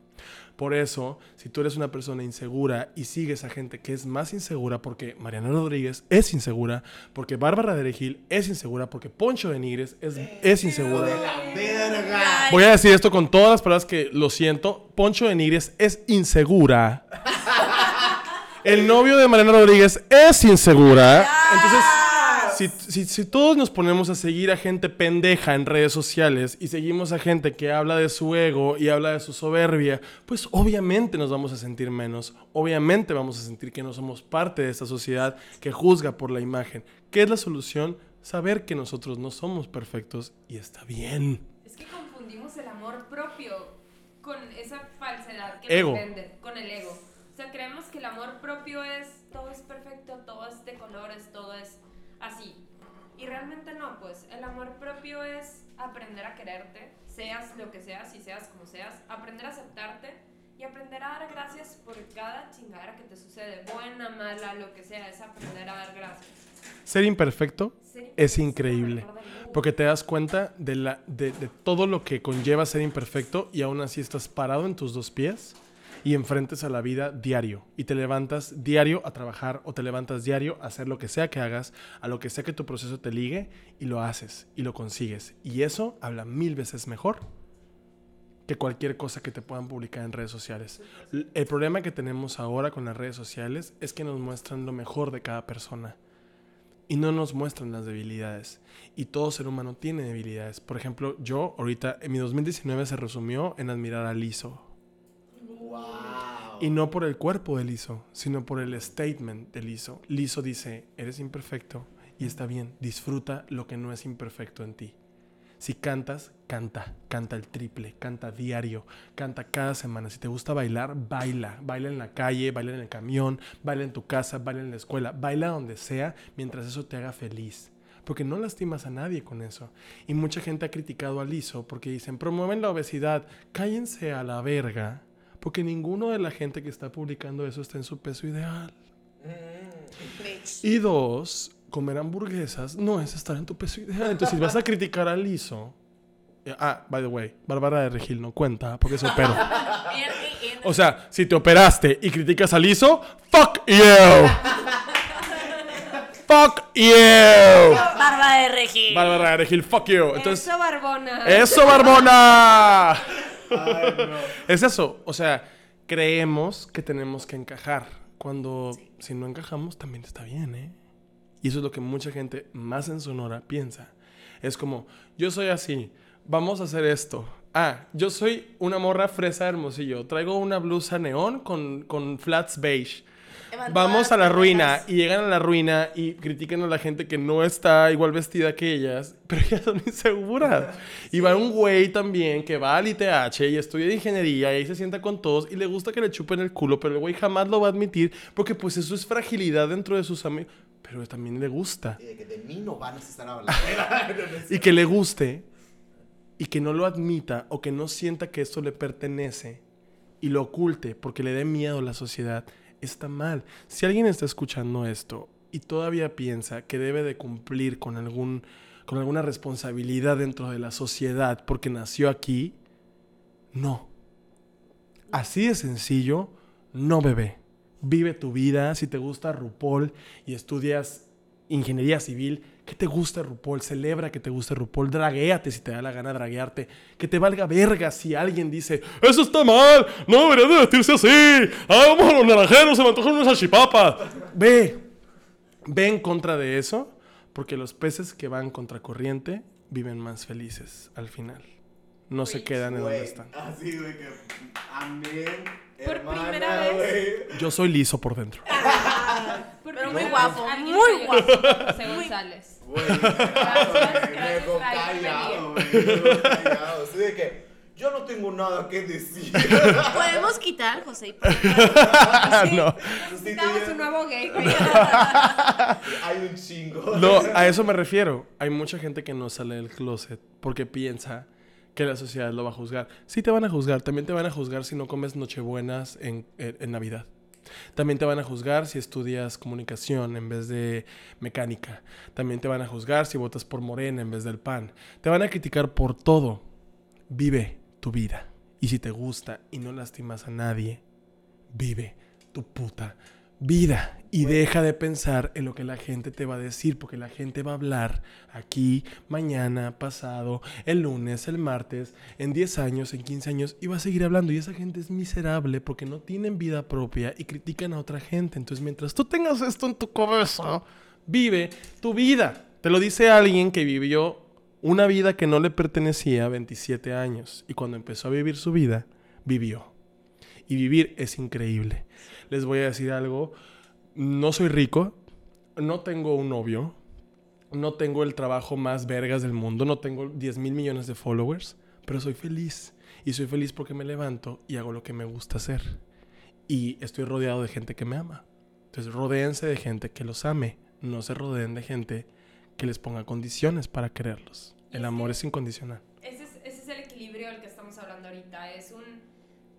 Por eso, si tú eres una persona insegura y sigues a gente que es más insegura, porque Mariana Rodríguez es insegura, porque Bárbara de Regil es insegura, porque Poncho de Nigres es, es insegura. De la verga. Voy a decir esto con todas las palabras que lo siento. Poncho de Nigres es insegura. El novio de Mariana Rodríguez es insegura. Entonces, si, si- si todos nos ponemos a seguir a gente pendeja en redes sociales y seguimos a gente que habla de su ego y habla de su soberbia, pues obviamente nos vamos a sentir menos. Obviamente vamos a sentir que no somos parte de esta sociedad que juzga por la imagen. ¿Qué es la solución? Saber que nosotros no somos perfectos y está bien. es que confundimos el amor propio con esa falsedad que Ego. nos con el ego. O sea, creemos que el amor propio es todo es perfecto, todo es de colores, todo es así. Y realmente no, pues el amor propio es aprender a quererte, seas lo que seas y seas como seas, aprender a aceptarte y aprender a dar gracias por cada chingadera que te sucede, buena, mala, lo que sea, es aprender a dar gracias. Ser imperfecto Ser es increíble. Porque te das cuenta de, la, de, de todo lo que conlleva ser imperfecto y aún así estás parado en tus dos pies y enfrentes a la vida diario. Y te levantas diario a trabajar o te levantas diario a hacer lo que sea que hagas, a lo que sea que tu proceso te ligue y lo haces y lo consigues. Y eso habla mil veces mejor que cualquier cosa que te puedan publicar en redes sociales. El problema que tenemos ahora con las redes sociales es que nos muestran lo mejor de cada persona y no nos muestran las debilidades. Y todo ser humano tiene debilidades. Por ejemplo, yo ahorita, en mi 2019 se resumió en admirar a Lizo. Y no por el cuerpo de Lizo, sino por el statement de Lizo. Lizo dice, eres imperfecto y está bien, disfruta lo que no es imperfecto en ti. Si cantas, canta, canta el triple, canta diario, canta cada semana. Si te gusta bailar, baila, baila en la calle, baila en el camión, baila en tu casa, baila en la escuela, baila donde sea mientras eso te haga feliz. Porque no lastimas a nadie con eso. Y mucha gente ha criticado a Lizo porque dicen, promueven la obesidad, cállense a la verga. Porque ninguno de la gente que está publicando eso está en su peso ideal. Bitch. Y dos, comer hamburguesas no es estar en tu peso ideal. Entonces, si vas a criticar a Lizo. eh, Ah, by the way, Bárbara de Regil no cuenta porque se operó. O sea, si te operaste y criticas a Lizo, fuck you. fuck you. Barba de Regil. Bárbara de Regil, fuck you. Entonces, Eso, Barbona. ¡Eso, Barbona! Es eso, o sea, creemos que tenemos que encajar, cuando si no encajamos también está bien, ¿eh? Y eso es lo que mucha gente más en Sonora piensa. Es como, yo soy así, vamos a hacer esto. Ah, yo soy una morra fresa hermosillo, traigo una blusa neón con, con flats beige. Vamos a la ruina y llegan a la ruina y critican a la gente que no está igual vestida que ellas, pero ellas son inseguras. Y va un güey también que va al ITH y estudia ingeniería y ahí se sienta con todos y le gusta que le chupen el culo, pero el güey jamás lo va a admitir porque pues eso es fragilidad dentro de sus amigos, pero también le gusta. Y de que de mí no van a estar hablando. Y que le guste y que no lo admita o que no sienta que esto le pertenece y lo oculte porque le dé miedo a la sociedad, está mal. Si alguien está escuchando esto y todavía piensa que debe de cumplir con algún con alguna responsabilidad dentro de la sociedad porque nació aquí, No. Así de sencillo, no bebé. Vive tu vida. Si te gusta RuPaul y estudias ingeniería civil, que te guste RuPaul, celebra que te guste RuPaul, draguéate si te da la gana draguearte, que te valga verga si alguien dice, eso está mal, no deberías de vestirse así, ah, vamos a los naranjeros, se me antojan unas salchipapas. Ve, ve en contra de eso, porque los peces que van contra corriente viven más felices al final. No se quedan en donde están. Así, güey, que. Amén. Por hermana, primera vez. Yo soy liso por dentro. Muy guapo, muy guapo. José González. Güey, callado, callado. Así de que yo no tengo nada que decir. Podemos quitar, José, no, Necesitamos un nuevo gay. Hay un chingo. no, a eso me refiero. Hay mucha gente que no sale del closet porque piensa que la sociedad lo va a juzgar. Sí te van a juzgar, también te van a juzgar si no comes nochebuenas en, en, en Navidad. También te van a juzgar si estudias comunicación en vez de mecánica. También te van a juzgar si votas por Morena en vez del PAN. Te van a criticar por todo. Vive tu vida. Y si te gusta y no lastimas a nadie, vive tu puta vida. Y deja de pensar en lo que la gente te va a decir, porque la gente va a hablar aquí, mañana, pasado, el lunes, el martes, en 10 años, en 15 años, y va a seguir hablando. Y esa gente es miserable porque no tienen vida propia y critican a otra gente. Entonces, mientras tú tengas esto en tu cabeza, vive tu vida. Te lo dice alguien que vivió una vida que no le pertenecía a 27 años. Y cuando empezó a vivir su vida, vivió. Y vivir es increíble. Les voy a decir algo. No soy rico. No tengo un novio. No tengo el trabajo más vergas del mundo. No tengo 10 mil millones de followers. Pero soy feliz. Y soy feliz porque me levanto y hago lo que me gusta hacer. Y estoy rodeado de gente que me ama. Entonces, rodéense de gente que los ame. No se rodeen de gente que les ponga condiciones para quererlos. El es amor es incondicional. Ese es, ese es el equilibrio del que estamos hablando ahorita. Es un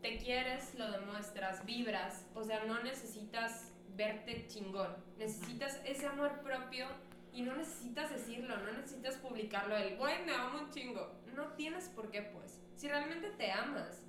te quieres, lo demuestras, vibras. O sea, no necesitas verte chingón. Necesitas ese amor propio y no necesitas decirlo, no necesitas publicarlo. El güey, me amo un chingo. No tienes por qué, pues. Si realmente te amas,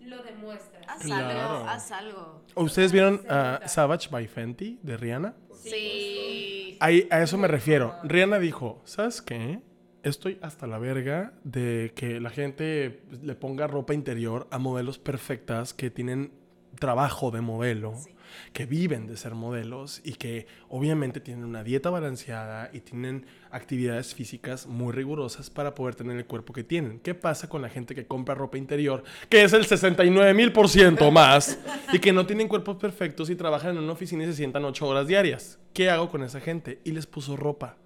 lo demuestras. Haz Claro. algo, haz algo. ¿Ustedes vieron. Savage by Fenty de Rihanna? Sí. Ahí, a eso me refiero. Rihanna dijo, ¿sabes qué? Estoy hasta la verga de que la gente le ponga ropa interior a modelos perfectas que tienen trabajo de modelo, Sí. que viven de ser modelos y que obviamente tienen una dieta balanceada y tienen actividades físicas muy rigurosas para poder tener el cuerpo que tienen. ¿Qué pasa con la gente que compra ropa interior, que es el 69 mil por ciento más, y que no tienen cuerpos perfectos y trabajan en una oficina y se sientan 8 horas diarias? ¿Qué hago con esa gente? Y les puso ropa.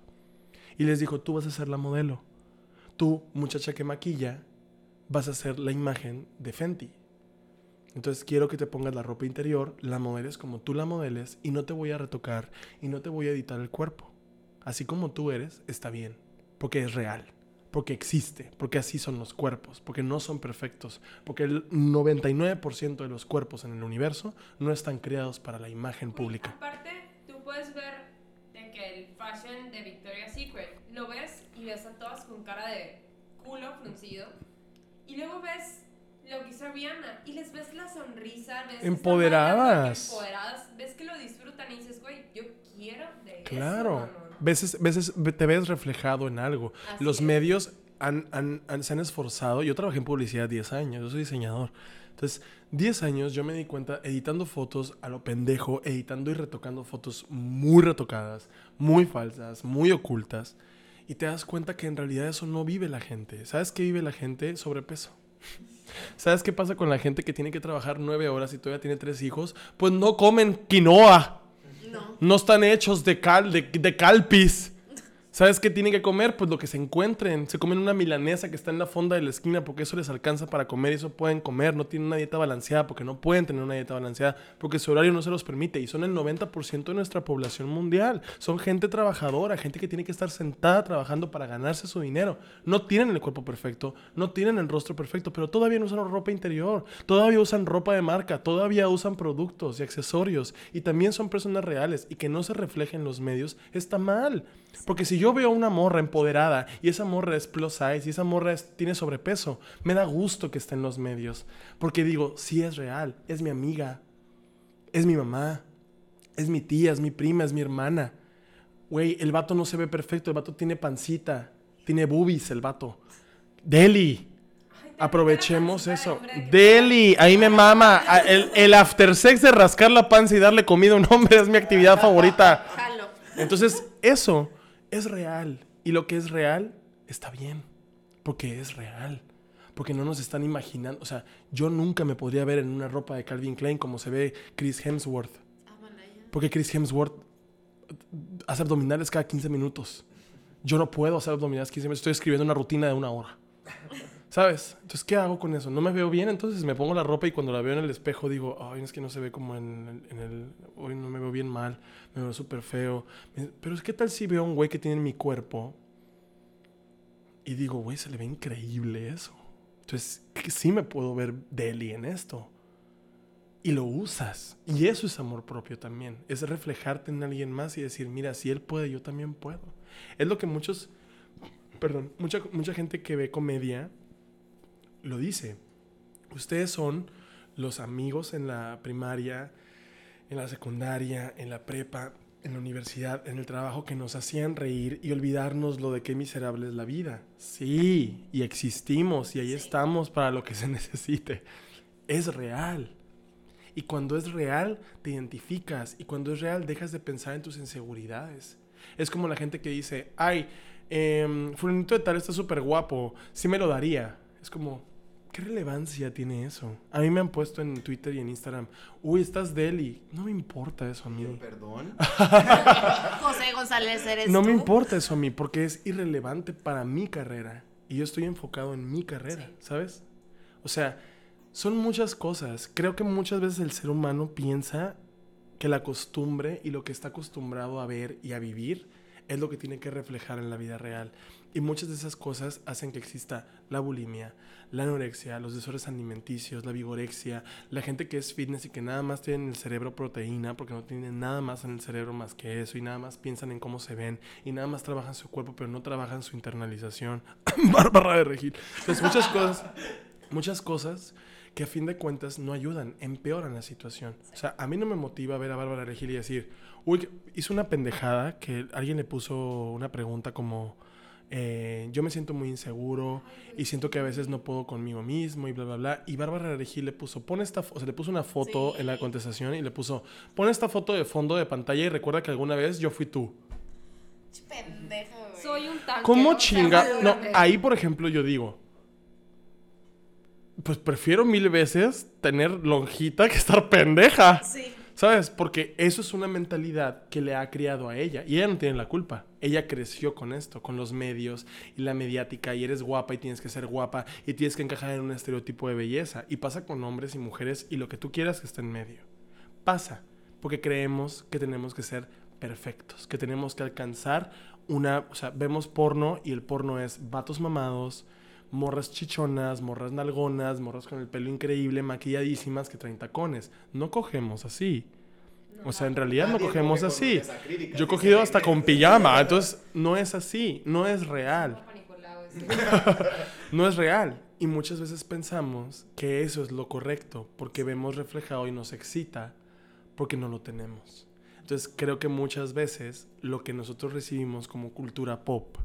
Y les dijo, tú vas a ser la modelo. Tú, muchacha que maquilla, vas a ser la imagen de Fenty. Entonces quiero que te pongas la ropa interior, la modeles como tú la modeles y no te voy a retocar y no te voy a editar el cuerpo. Así como tú eres, está bien, porque es real, porque existe, porque así son los cuerpos, porque no son perfectos, porque el 99% de los cuerpos en el universo no están creados para la imagen pública. Aparte, tú puedes ver que el fashion de Victoria's Secret lo ves y ves a todas con cara de culo fruncido. Y luego ves lo que hizo Rihanna y les ves la sonrisa, ves Empoderadas. empoderadas, ves que lo disfrutan y dices, güey, yo quiero de. Claro. mamón". Veces, veces te ves reflejado en algo. Así Los es. medios han, han- han- se han esforzado. Yo trabajé en publicidad 10 años, yo soy diseñador. Entonces, 10 años yo me di cuenta editando fotos a lo pendejo, editando y retocando fotos muy retocadas, muy falsas, muy ocultas. Y te das cuenta que en realidad eso no vive la gente. ¿Sabes qué vive la gente? Sobrepeso. ¿Sabes qué pasa con la gente que tiene que trabajar nueve horas y todavía tiene tres hijos? Pues no comen quinoa. No. No están hechos de cal, de, de calpis. ¿Sabes qué tienen que comer? Pues lo que se encuentren. Se comen una milanesa que está en la fonda de la esquina porque eso les alcanza para comer y eso pueden comer. No tienen una dieta balanceada porque no pueden tener una dieta balanceada porque su horario no se los permite. Y son el 90% de nuestra población mundial. Son gente trabajadora, gente que tiene que estar sentada trabajando para ganarse su dinero. No tienen el cuerpo perfecto, no tienen el rostro perfecto, pero todavía no usan ropa interior. Todavía usan ropa de marca, todavía usan productos y accesorios. Y también son personas reales y que no se reflejen en los medios está mal. Porque si yo veo una morra empoderada y esa morra es plus size y esa morra es- tiene sobrepeso, me da gusto que esté en los medios. Porque digo, sí es real, es mi amiga, es mi mamá, es mi tía, es mi prima, es mi hermana. Güey, el vato no se ve perfecto, el vato tiene pancita, tiene boobies el vato. Deli. Aprovechemos eso. Deli, ahí me mama. A- El, el after sex de rascar la panza y darle comida a un hombre es mi actividad favorita. Entonces, eso es real. Y lo que es real está bien. Porque es real. Porque no nos están imaginando. O sea, yo nunca me podría ver en una ropa de Calvin Klein como se ve Chris Hemsworth. Porque Chris Hemsworth hace abdominales cada 15 minutos. Yo no puedo hacer abdominales 15 minutos. Estoy escribiendo una rutina de una hora. ¿Sabes? Entonces, ¿qué hago con eso? No me veo bien, entonces me pongo la ropa y cuando la veo en el espejo digo, ay, es que no se ve como en, el- en. Hoy no me veo bien mal, me veo súper feo. Pero ¿qué tal si veo a un güey que tiene mi cuerpo y digo, güey, se le ve increíble eso? Entonces, que sí me puedo ver deli en esto. Y lo usas. Y eso es amor propio también. Es reflejarte en alguien más y decir, mira, si él puede, yo también puedo. Es lo que muchos, perdón, mucha, mucha gente que ve comedia lo dice. Ustedes son los amigos en la primaria, en la secundaria, en la prepa, en la universidad, en el trabajo que nos hacían reír y olvidarnos lo de qué miserable es la vida. Sí, y existimos y ahí estamos para lo que se necesite. Es real. Y cuando es real, te identificas. Y cuando es real, dejas de pensar en tus inseguridades. Es como la gente que dice, ay, eh, fulanito de tal está súper guapo, sí me lo daría. Es como, ¿qué relevancia tiene eso? A mí me han puesto en Twitter y en Instagram, uy, estás deli. No me importa eso a mí. Perdón. José González eres No me importa eso a mí, porque es irrelevante para mi carrera. Y yo estoy enfocado en mi carrera, ¿sabes? O sea, son muchas cosas. Creo que muchas veces el ser humano piensa que la costumbre y lo que está acostumbrado a ver y a vivir es lo que tiene que reflejar en la vida real. Y muchas de esas cosas hacen que exista la bulimia, la anorexia, los desórdenes alimenticios, la vigorexia, la gente que es fitness y que nada más tiene en el cerebro proteína porque no tienen nada más en el cerebro más que eso y nada más piensan en cómo se ven y nada más trabajan su cuerpo pero no trabajan su internalización. Bárbara de Regil. Entonces muchas cosas, muchas cosas que a fin de cuentas no ayudan, empeoran la situación. O sea, a mí no me motiva ver a Bárbara Regil y decir, uy, hizo una pendejada que alguien le puso una pregunta como, eh, yo me siento muy inseguro y siento que a veces no puedo conmigo mismo y bla, bla, bla. Y Bárbara Regil le puso, pon esta, o sea, le puso una foto Sí. en la contestación y le puso, pon esta foto de fondo de pantalla y recuerda que alguna vez yo fui tú. Pendejo, güey. Soy un tanque. ¿Cómo chinga? No, ahí por ejemplo yo digo, pues prefiero mil veces tener lonjita que estar pendeja. Sí. ¿Sabes? Porque eso es una mentalidad que le ha criado a ella. Y ella no tiene la culpa. Ella creció con esto, con los medios y la mediática. Y eres guapa y tienes que ser guapa y tienes que encajar en un estereotipo de belleza. Y pasa con hombres y mujeres y lo que tú quieras que esté en medio. Pasa. Porque creemos que tenemos que ser perfectos. Que tenemos que alcanzar una... O sea, vemos porno y el porno es vatos mamados, morras chichonas, morras nalgonas, morras con el pelo increíble, maquilladísimas que traen tacones. No cogemos así. O sea, en realidad no cogemos coge así. crítica, Yo he cogido hasta con pijama, entonces no es así, no es real. No es real. Y muchas veces pensamos que eso es lo correcto, porque vemos reflejado y nos excita, porque no lo tenemos. Entonces creo que muchas veces lo que nosotros recibimos como cultura pop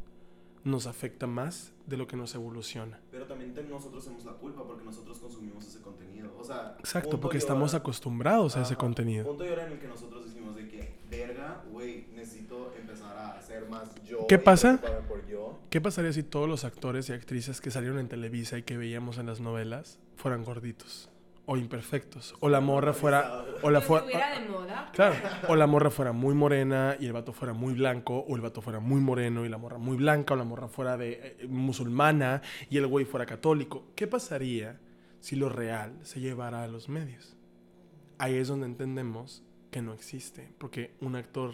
nos afecta más de lo que nos evoluciona. Pero también te- nosotros tenemos la culpa porque nosotros consumimos ese contenido. O sea, Exacto, porque estamos hora- acostumbrados a ese contenido. Punto y hora en el que nosotros decimos de que, verga, güey, necesito empezar a hacer más yo. ¿Qué pasa? preocuparme por yo. ¿Qué pasaría si todos los actores y actrices que salieron en Televisa y que veíamos en las novelas fueran gorditos? O imperfectos. O la morra fuera... O la fuera... de moda. Claro, o la morra fuera muy morena y el vato fuera muy blanco, o el vato fuera muy moreno y la morra muy blanca, o la morra fuera de eh, musulmana y el güey fuera católico. ¿Qué pasaría si lo real se llevara a los medios? Ahí es donde entendemos que no existe, porque un actor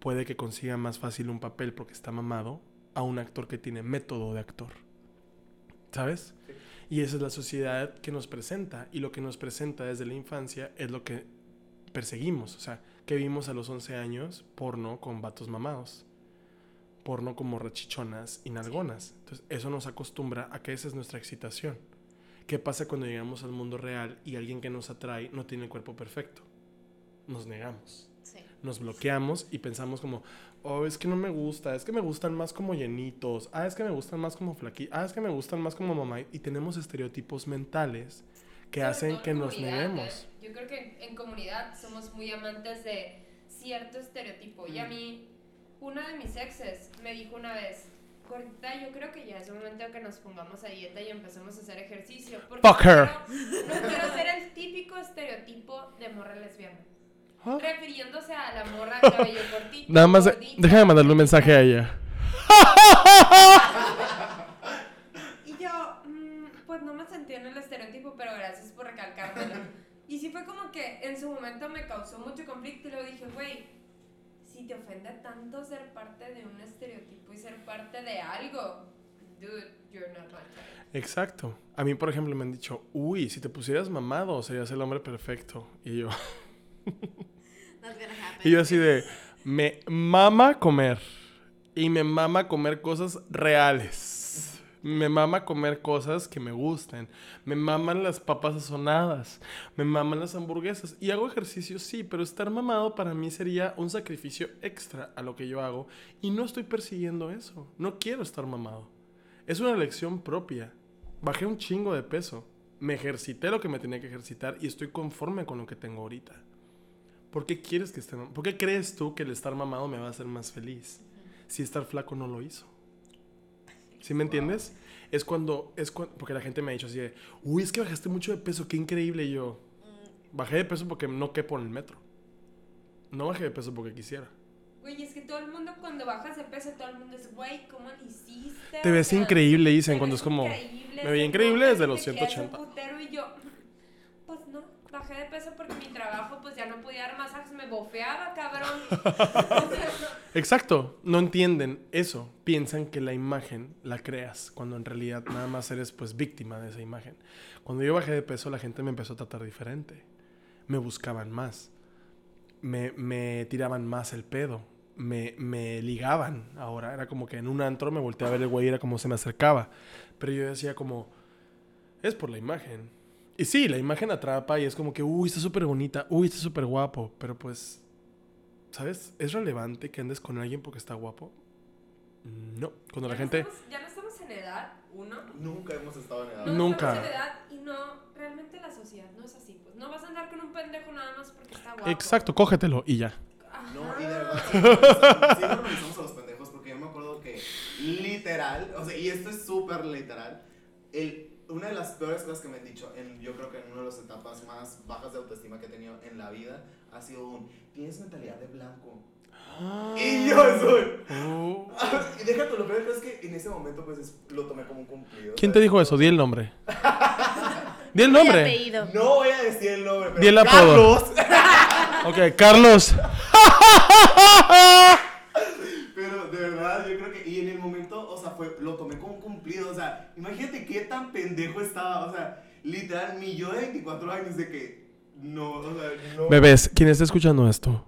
puede que consiga más fácil un papel porque está mamado a un actor que tiene método de actor. ¿Sabes? Y esa es la sociedad que nos presenta. Y lo que nos presenta desde la infancia es lo que perseguimos. O sea, que vimos a los 11 años porno con vatos mamados. porno como rechichonas y nalgonas. Entonces, eso nos acostumbra a que esa es nuestra excitación. ¿Qué pasa cuando llegamos al mundo real y alguien que nos atrae no tiene el cuerpo perfecto? Nos negamos. Sí. Nos bloqueamos y pensamos como, oh, es que no me gusta, es que me gustan más como llenitos, ah, es que me gustan más como flaquitos, ah, es que me gustan más como mamá. Y tenemos estereotipos mentales que Sobre hacen que nos neguemos. ¿eh? Yo creo que en comunidad somos muy amantes de cierto estereotipo. Y a mí, una de mis exes me dijo una vez, Gordita, yo creo que ya es momento que nos pongamos a dieta y empecemos a hacer ejercicio. Porque Fuck her. No, quiero, no quiero ser el típico estereotipo de morra lesbiana. Refiriéndose a la morra cabello cortito. Nada más, gordita. déjame mandarle un mensaje a ella. Y yo, mm, pues no me sentí en el estereotipo, pero gracias por recalcármelo. y sí fue como que en su momento me causó mucho conflicto y luego dije, güey, si te ofende tanto ser parte de un estereotipo y ser parte de algo, dude, you're not my type. Exacto. A mí, por ejemplo, me han dicho, uy, si te pusieras mamado, serías el hombre perfecto. Y yo. y yo así de, me mama comer. Y me mama comer cosas reales. Me mama comer cosas que me gusten. Me maman las papas sazonadas. Me maman las hamburguesas. Y hago ejercicio, sí, pero estar mamado para mí sería un sacrificio extra a lo que yo hago. Y no estoy persiguiendo eso. No quiero estar mamado. Es una elección propia. Bajé un chingo de peso. Me ejercité lo que me tenía que ejercitar y estoy conforme con lo que tengo ahorita. ¿Por qué quieres que esté ¿Por qué crees tú que el estar mamado me va a hacer más feliz? Si estar flaco no lo hizo. ¿Sí me entiendes? Es cuando, es cuando, porque la gente me ha dicho así de, uy, es que bajaste mucho de peso, qué increíble. Y yo, bajé de peso porque no quepo en el metro. No bajé de peso porque quisiera. Güey, es que todo el mundo cuando bajas de peso, todo el mundo es, güey, ¿cómo lo hiciste? Te O ves sea, increíble, dicen, cuando es como, increíble, me veía increíble desde los te quieres 180. un putero", y yo, bajé de peso porque mi trabajo, pues ya no podía dar masajes, me bofeaba, cabrón. Exacto, no entienden eso. Piensan que la imagen la creas, cuando en realidad nada más eres pues víctima de esa imagen. Cuando yo bajé de peso, la gente me empezó a tratar diferente. Me buscaban más. Me, me tiraban más el pedo. Me, me ligaban ahora. Era como que en un antro me volteé a ver el güey, era como se me acercaba. Pero yo decía como, es por la imagen. Y sí, la imagen atrapa y es como que, uy, está súper bonita, uy, está súper guapo. Pero pues ¿Sabes? ¿Es relevante que andes con alguien porque está guapo? No. Cuando la ya no gente... estamos- ya no estamos en edad, uno. Nunca hemos estado en edad. No Nunca. estamos en edad y no, realmente la sociedad no es así. Pues no vas a andar con un pendejo nada más porque está guapo. Exacto, cógetelo y ya. Ajá. No, y de verdad, sí normalizamos, sí normalizamos a los pendejos porque yo me acuerdo que literal, o sea, y esto es súper literal, el, una de las peores cosas que me han dicho, en, yo creo que en una de las etapas más bajas de autoestima que he tenido en la vida, ha sido un, tienes mentalidad de blanco. Y yo soy... Oh. y déjate, lo peor es que en ese momento pues es- lo tomé como un cumplido. ¿Quién te dijo eso? Di el nombre. Di el nombre. No voy a decir el nombre, pero Di el apodo. Carlos. Ok, Carlos. De verdad, yo creo que. Y en el momento, o sea, fue, lo tomé como cumplido. O sea, imagínate qué tan pendejo estaba. O sea, literal, mi yo de 24 años de que. No, o sea, no. Bebés, quien esté escuchando esto,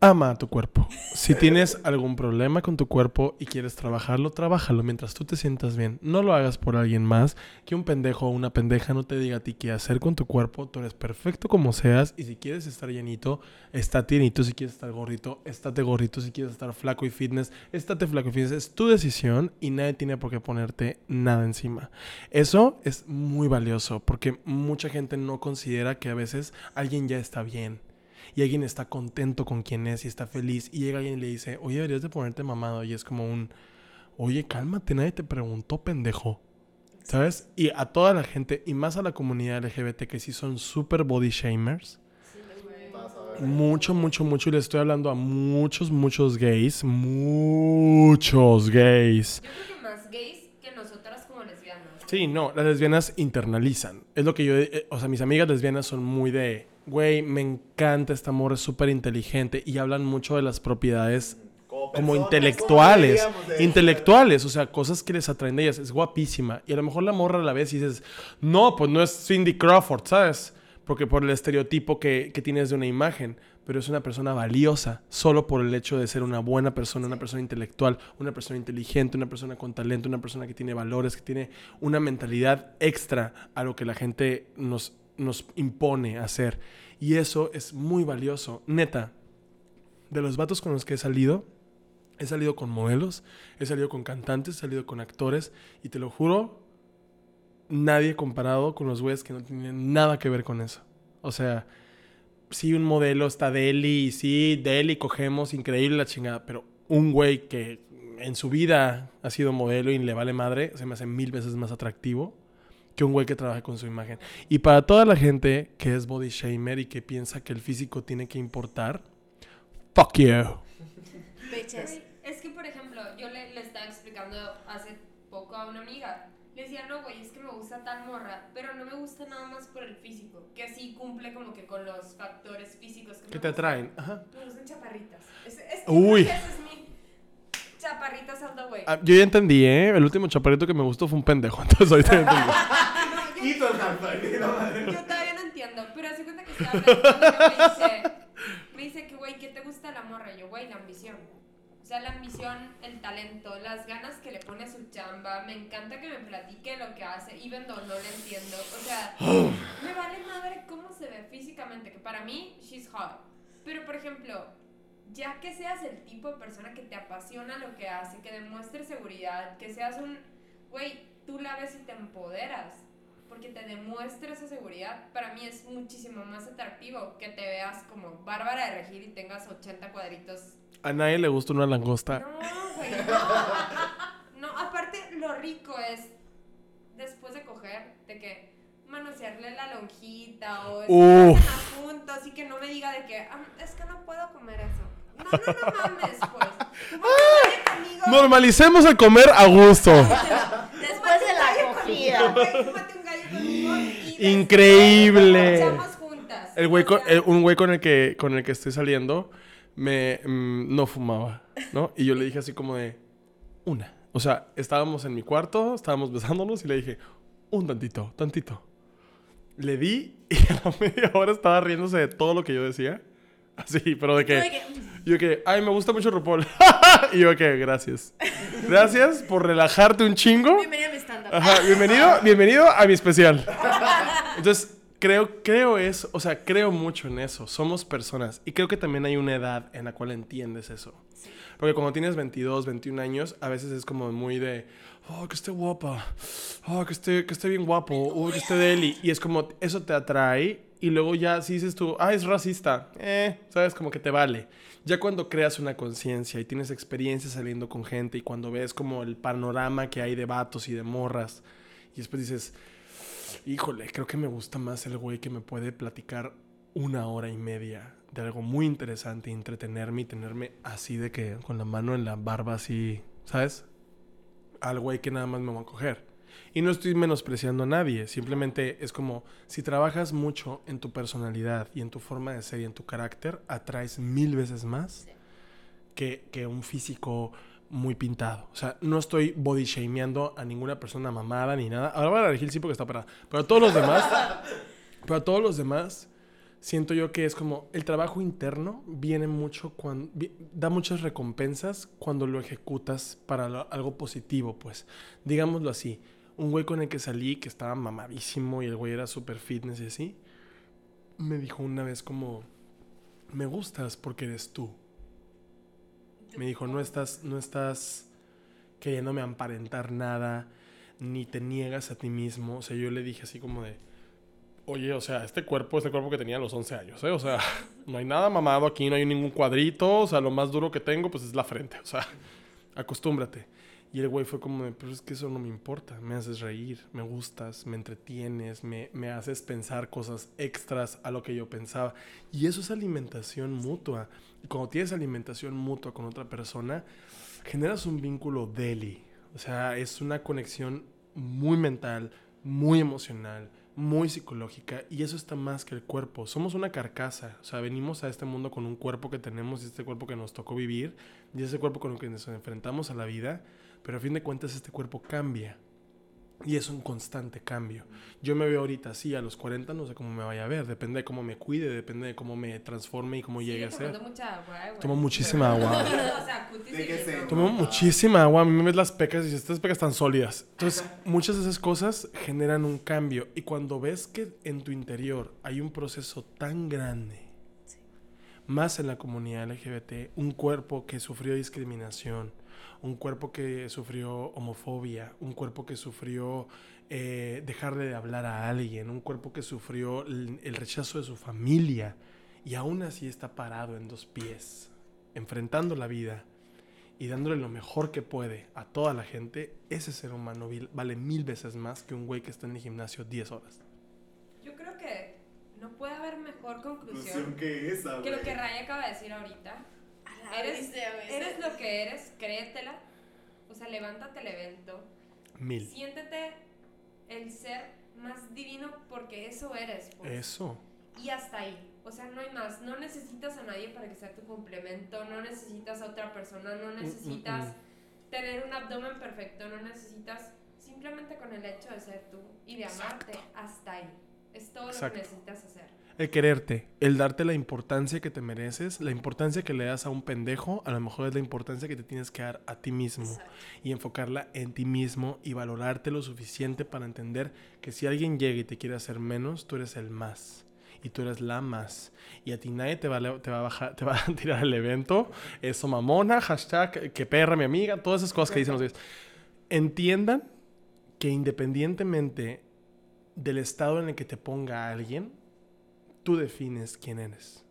ama a tu cuerpo. Si tienes algún problema con tu cuerpo y quieres trabajarlo, trabájalo mientras tú te sientas bien. No lo hagas por alguien más. Que un pendejo o una pendeja no te diga a ti qué hacer con tu cuerpo. Tú eres perfecto como seas. Y si quieres estar llenito, estate llenito. Si quieres estar gordito, estate gordito. Si quieres estar flaco y fitness, estate flaco y fitness. Es tu decisión y nadie tiene por qué ponerte nada encima. Eso es muy valioso porque mucha gente no considera que a veces alguien ya está bien y alguien está contento con quien es y está feliz y llega alguien y le dice, oye, deberías de ponerte mamado y es como un, oye, cálmate, nadie te preguntó, pendejo. ¿Sabes? Y a toda la gente y más a la comunidad LGBT que sí son super body shamers. Mucho, mucho, mucho. Y le estoy hablando a muchos, muchos gays. Muchos gays. Yo creo que más gays que nosotras como lesbianas. Sí, no, las lesbianas internalizan. Es lo que yo, eh, o sea, mis amigas lesbianas son muy de, güey, me encanta este amor, es súper inteligente y hablan mucho de las propiedades como personas, intelectuales, como intelectuales, o sea, cosas que les atraen de ellas, es guapísima. Y a lo mejor la morra a la vez y dices, no, pues no es Cindy Crawford, ¿sabes? porque por el estereotipo que, que tienes de una imagen, pero es una persona valiosa solo por el hecho de ser una buena persona, una persona intelectual, una persona inteligente, una persona con talento, una persona que tiene valores, que tiene una mentalidad extra a lo que la gente nos, nos impone hacer. Y eso es muy valioso. Neta, de los vatos con los que he salido, he salido con modelos, he salido con cantantes, he salido con actores, y te lo juro, nadie comparado con los güeyes que no tienen nada que ver con eso. O sea, sí, un modelo está Deli, sí, Deli cogemos, increíble la chingada, pero un güey que en su vida ha sido modelo y le vale madre, se me hace mil veces más atractivo que un güey que trabaja con su imagen. Y para toda la gente que es body shamer y que piensa que el físico tiene que importar, fuck you. Bitches. Es que, por ejemplo, yo le, le estaba explicando hace poco a una amiga. Le decía, no, güey, es que me gusta tal morra, pero no me gusta nada más por el físico, que sí cumple como que con los factores físicos que, Que me te gustan. atraen. Ajá. Me gustan chaparritas. Es, es, Uy. Uy. Ese es mi chaparritas all the way. Ah, yo ya entendí, ¿eh? El último chaparrito que me gustó fue un pendejo. Entonces ahorita ya entendí. Quito el no yo todavía no entiendo, pero hace cuenta que estaba hablando me dice, me dice que, güey, ¿qué te gusta la morra? Y yo, güey, la ambición. O sea, la ambición, el talento, las ganas que le pone a su chamba. Me encanta que me platique lo que hace, even though no le entiendo. O sea, me vale madre cómo se ve físicamente, que para mí, she's hot. Pero, por ejemplo, ya que seas el tipo de persona que te apasiona lo que hace, que demuestres seguridad, que seas un, güey, tú la ves y te empoderas, porque te demuestra esa seguridad, para mí es muchísimo más atractivo que te veas como Bárbara de Regir y tengas 80 cuadritos. A nadie le gusta una langosta. No, güey, no. No, aparte lo rico es, después de coger, de que manosearle la lonjita o Uf. estar juntos y que no me diga de que, "Ah, es que no puedo comer eso. No, no, no mames, pues. Tú vas a estar conmigo. Normalicemos el comer a gusto. Después de la cogida. Increíble. El güey con- un güey con el que con el que estoy saliendo me mm, no fumaba, ¿no? Y yo le dije así como de una. O sea, estábamos en mi cuarto, estábamos besándonos y le dije, un tantito, tantito. Le di y a la media hora estaba riéndose de todo lo que yo decía. Así, pero de que... que, Yo que, ay, me gusta mucho RuPaul. y yo que, gracias. Gracias por relajarte un chingo. Bienvenido a mi stand-up. Ajá, bienvenido, bienvenido a mi especial. Entonces, creo, creo eso, o sea, creo mucho en eso. Somos personas. Y creo que también hay una edad en la cual entiendes eso. Porque cuando tienes 22, 21 años, a veces es como muy de, oh, que esté guapa, oh, que esté, que esté bien guapo, oh, que esté deli. Y es como, eso te atrae. Y luego ya, si dices tú, ah, es racista, eh, sabes, como que te vale. Ya cuando creas una conciencia y tienes experiencia saliendo con gente y cuando ves como el panorama que hay de vatos y de morras, y después dices, híjole, creo que me gusta más el güey que me puede platicar una hora y media de algo muy interesante, entretenerme y tenerme así de que con la mano en la barba así, ¿sabes? Al güey que nada más me va a coger. Y no estoy menospreciando a nadie, simplemente es como si trabajas mucho en tu personalidad y en tu forma de ser y en tu carácter, atraes mil veces más que, que un físico muy pintado. O sea, no estoy body shameando a ninguna persona mamada ni nada. Ahora voy a elegir sí porque está parada. Pero a todos los demás, pero a todos los demás, siento yo que es como el trabajo interno viene mucho cuando da muchas recompensas cuando lo ejecutas para lo- algo positivo, pues. Digámoslo así. Un güey con el que salí que estaba mamadísimo y el güey era súper fitness y así, me dijo una vez como, me gustas porque eres tú. Me dijo, no estás, no estás queriéndome aparentar nada, ni te niegas a ti mismo. O sea, yo le dije así como de, oye, o sea, este cuerpo es el cuerpo que tenía a los 11 años, ¿eh? O sea, no hay nada mamado aquí, no hay ningún cuadrito, o sea, lo más duro que tengo, pues es la frente, o sea, acostúmbrate. Y el güey fue como de, pero es que eso no me importa, me haces reír, me gustas, me entretienes, me, me haces pensar cosas extras a lo que yo pensaba. Y eso es alimentación mutua. Y cuando tienes alimentación mutua con otra persona, generas un vínculo deli. O sea, es una conexión muy mental, muy emocional, muy psicológica. Y eso está más que el cuerpo. Somos una carcasa. O sea, venimos a este mundo con un cuerpo que tenemos y este cuerpo que nos tocó vivir. Y ese cuerpo con el que nos enfrentamos a la vida. Pero a fin de cuentas este cuerpo cambia. Y es un constante cambio. Yo me veo ahorita así, a los 40 no sé cómo me vaya a ver. Depende de cómo me cuide, depende de cómo me transforme y cómo llegue a ser. mucha agua, eh. Tomo muchísima agua. o sea, cutis ¿De y qué listo. se- Tomo muchísima agua, a mí me ves las pecas y dices, estas pecas están sólidas. Entonces, muchas de esas cosas generan un cambio. Y cuando ves que en tu interior hay un proceso tan grande, más en la comunidad LGBT, un cuerpo que sufrió discriminación, un cuerpo que sufrió homofobia, un cuerpo que sufrió eh, dejarle de hablar a alguien, un cuerpo que sufrió el, el rechazo de su familia y aún así está parado en dos pies, enfrentando la vida y dándole lo mejor que puede a toda la gente, ese ser humano vale mil veces más que un güey que está en el gimnasio 10 horas. Yo creo que no puede haber mejor Conclusión conclusión que esa, que lo que Ray acaba de decir ahorita. Eres, eres lo que eres, créetela. O sea, levántate el evento. Mil. Siéntete el ser más divino porque eso eres. pues. Eso. Y hasta ahí. O sea, no hay más. No necesitas a nadie para que sea tu complemento. No necesitas a otra persona. No necesitas tener un abdomen perfecto. No necesitas simplemente con el hecho de ser tú y de amarte. Hasta ahí. Es todo Exacto. lo que necesitas hacer. El quererte, el darte la importancia que te mereces, la importancia que le das a un pendejo, a lo mejor es la importancia que te tienes que dar a ti mismo Exacto. y enfocarla en ti mismo y valorarte lo suficiente para entender que si alguien llega y te quiere hacer menos, tú eres el más y tú eres la más y a ti nadie te va, te va a bajar, te va a tirar el evento, eso mamona, hashtag que perra mi amiga, todas esas cosas que dicen los gays. Entiendan que independientemente del estado en el que te ponga alguien, tú defines quién eres.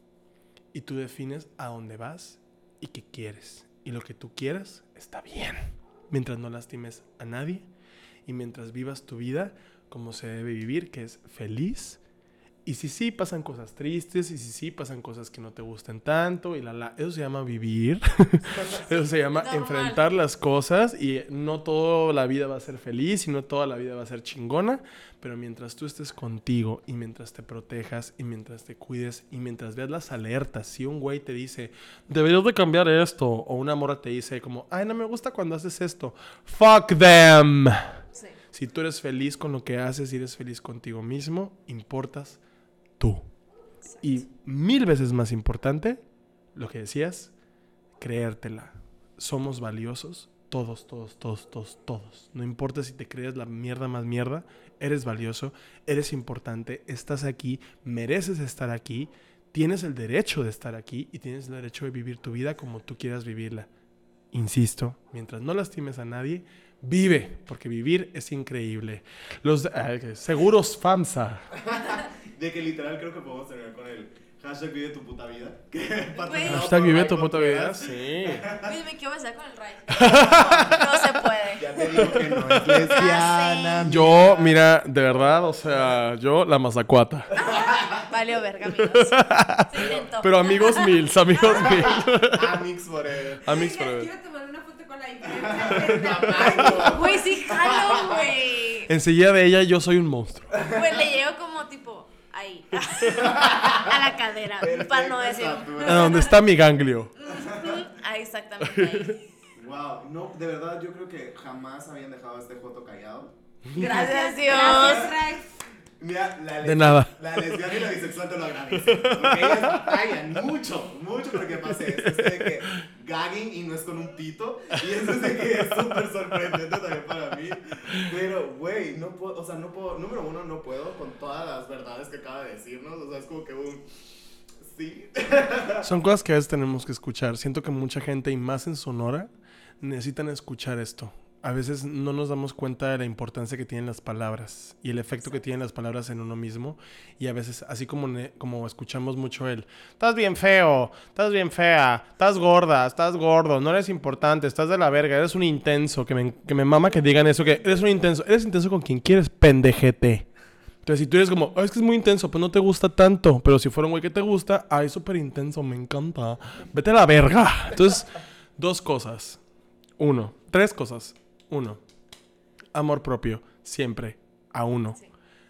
Y tú defines a dónde vas y qué quieres. Y lo que tú quieras está bien. Mientras no lastimes a nadie y mientras vivas tu vida como se debe vivir, que es feliz. Y si sí pasan cosas tristes, y si sí pasan cosas que no te gusten tanto, y la la, eso se llama vivir. eso se llama Normal. enfrentar las cosas y no toda la vida va a ser feliz y no toda la vida va a ser chingona, pero mientras tú estés contigo y mientras te protejas y mientras te cuides y mientras veas las alertas, si un güey te dice, deberías de cambiar esto, o una morra te dice como, ay, no me gusta cuando haces esto, fuck them. Sí. Si tú eres feliz con lo que haces y eres feliz contigo mismo, importas tú. Y mil veces más importante, lo que decías, creértela. Somos valiosos, todos, todos, todos, todos, todos. No importa si te crees la mierda más mierda, eres valioso, eres importante, estás aquí, mereces estar aquí, tienes el derecho de estar aquí y tienes el derecho de vivir tu vida como tú quieras vivirla. Insisto, mientras no lastimes a nadie, vive, porque vivir es increíble. Los eh, seguros FAMSA. De que literal creo que podemos terminar con el hashtag vive tu puta vida. Hashtag vive tu puta vida. Sí. Oye, me quiero besar con el Ray. No se puede. Ya te digo que no es lesbiana. Ah, sí. Yo, mira, de verdad, o sea, yo la mazacuata. Valió verga, amigos. Se intentó. Pero amigos mil, amigos mil. Amix forever. Amigos forever. Quiero tomar una foto con la. Güey, sí, jalo, güey. Enseguida de ella yo soy un monstruo. Pues le llego como ahí. A la cadera. Para no decir. A donde está mi ganglio. Ahí, exactamente ahí. Wow, no, de verdad yo creo que jamás habían dejado a este Joto callado. Gracias, Dios. Gracias, Ray. Mira, la De nada. La lesbiana y la bisexual te lo agradece. Porque ellas callan mucho, mucho porque pase esto. Es de que gagging y no es con un pito. Y eso es de que es súper sorprendente también para mí. Pero, güey, no puedo, o sea, no puedo, número uno, no puedo con todas las verdades que acaba de decirnos. O sea, es como que un. Sí. Son cosas que a veces tenemos que escuchar. Siento que mucha gente, y más en Sonora, necesitan escuchar esto. A veces no nos damos cuenta de la importancia que tienen las palabras y el efecto que tienen las palabras en uno mismo. Y a veces, así como, como escuchamos mucho el, estás bien feo, estás bien fea, estás gorda, estás gordo, no eres importante, estás de la verga, eres un intenso, que me, que me mama que digan eso, que eres un intenso, eres intenso con quien quieres, pendejete. Entonces, si tú eres como, "Ah, es que es muy intenso, pues no te gusta tanto. Pero si fuera un güey que te gusta, ay, súper intenso, me encanta. Vete a la verga. Entonces, dos cosas. Uno, tres cosas. Uno, amor propio, siempre, a uno. Sí.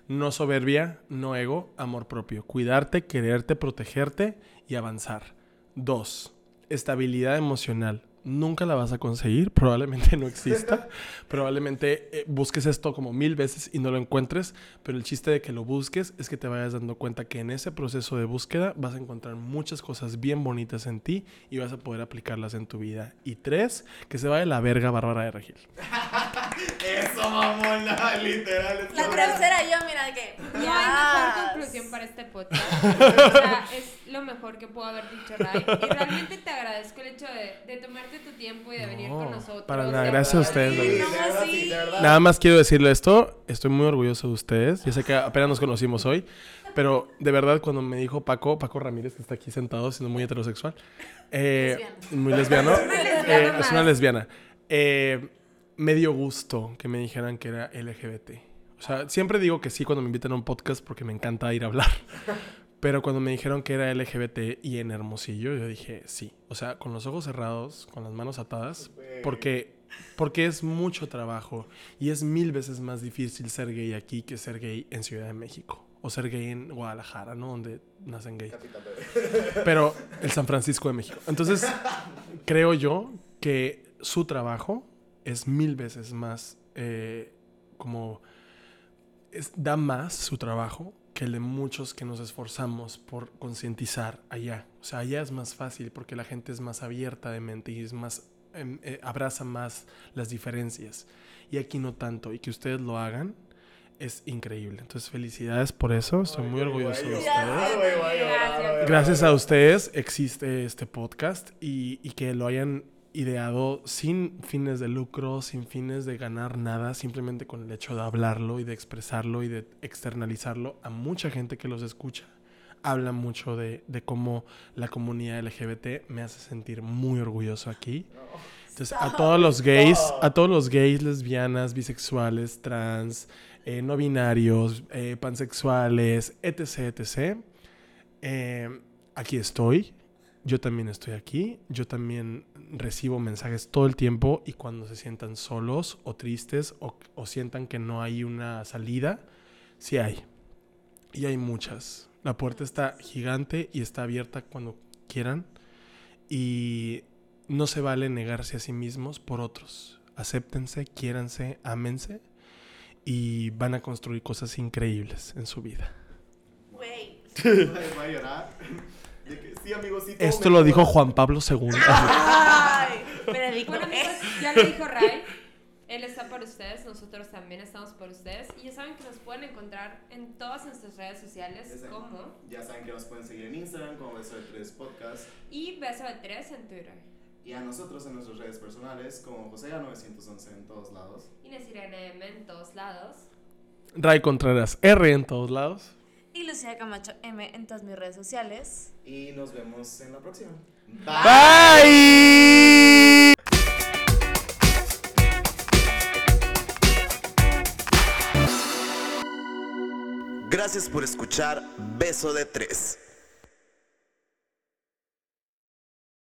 No soberbia, no ego, amor propio. Cuidarte, quererte, protegerte y avanzar. Dos, estabilidad emocional. Nunca la vas a conseguir, probablemente no exista, probablemente eh, busques esto como mil veces y no lo encuentres, pero el chiste de que lo busques es que te vayas dando cuenta que en ese proceso de búsqueda vas a encontrar muchas cosas bien bonitas en ti y vas a poder aplicarlas en tu vida. Y tres, que se vaya la verga Bárbara de Regil. Eso, mamona, literal. La tercera yo, mira que. No ya. hay mejor conclusión para este podcast. O sea, es lo mejor que puedo haber dicho, Ray. Y realmente te agradezco el hecho de, de tomarte tu tiempo y de venir con nosotros. para nada, gracias a ustedes, Sí, sí. Nada más quiero decirle esto, estoy muy orgulloso de ustedes. Ya sé que apenas nos conocimos hoy, pero de verdad cuando me dijo Paco, Paco Ramírez, que está aquí sentado, siendo muy heterosexual, eh, Lesbiano. muy lesbiano, Es una lesbiana eh, es más. una lesbiana, eh, me dio gusto que me dijeran que era LGBT. O sea, siempre digo que sí cuando me invitan a un podcast porque me encanta ir a hablar. Pero cuando me dijeron que era LGBT y en Hermosillo, yo dije sí. O sea, con los ojos cerrados, con las manos atadas, porque, porque es mucho trabajo y es mil veces más difícil ser gay aquí que ser gay en Ciudad de México. O ser gay en Guadalajara, ¿no? Donde nacen gays. Pero el San Francisco de México. Entonces, creo yo que su trabajo es mil veces más eh, como es- da más su trabajo que el de muchos que nos esforzamos por concientizar allá. O sea, allá es más fácil porque la gente es más abierta de mente y es más em, eh, abraza más las diferencias. Y aquí no tanto. Y que ustedes lo hagan es increíble. Entonces, felicidades por eso. Estoy muy orgulloso de ustedes. Gracias a ustedes existe este podcast y, y que lo hayan ideado sin fines de lucro, sin fines de ganar nada, simplemente con el hecho de hablarlo y de expresarlo y de externalizarlo a mucha gente que los escucha. Habla mucho de, de cómo la comunidad LGBT me hace sentir muy orgulloso aquí. Entonces, a todos los gays, a todos los gays, lesbianas, bisexuales, trans, eh, no binarios, eh, pansexuales, etc., etc., eh, aquí estoy. Yo también estoy aquí. Yo también recibo mensajes todo el tiempo y cuando se sientan solos o tristes o, o sientan que no hay una salida, sí hay. Y hay muchas. La puerta está gigante y está abierta cuando quieran. Y no se vale negarse a sí mismos por otros. Acéptense, quiéranse, ámense y van a construir cosas increíbles en su vida. Güey. Ay, voy a llorar. De que, sí, amigos, sí, Esto lo dijo. Juan Pablo II. Ay, Benedicto. Bueno, amigos, ya lo dijo Ray. Él está por ustedes, nosotros también estamos por ustedes. Y ya saben que nos pueden encontrar en todas nuestras redes sociales Exacto. como Ya saben que nos pueden seguir en Instagram como Beso de Tres Podcast. y beso de tres en Twitter. Y a nosotros en nuestras redes personales como Josega911 en todos lados. Inés Irene M en todos lados. Ray Contreras R en todos lados. Y Lucía Camacho M en todas mis redes sociales. Y nos vemos en la próxima. Bye. Gracias por escuchar Beso de Tres.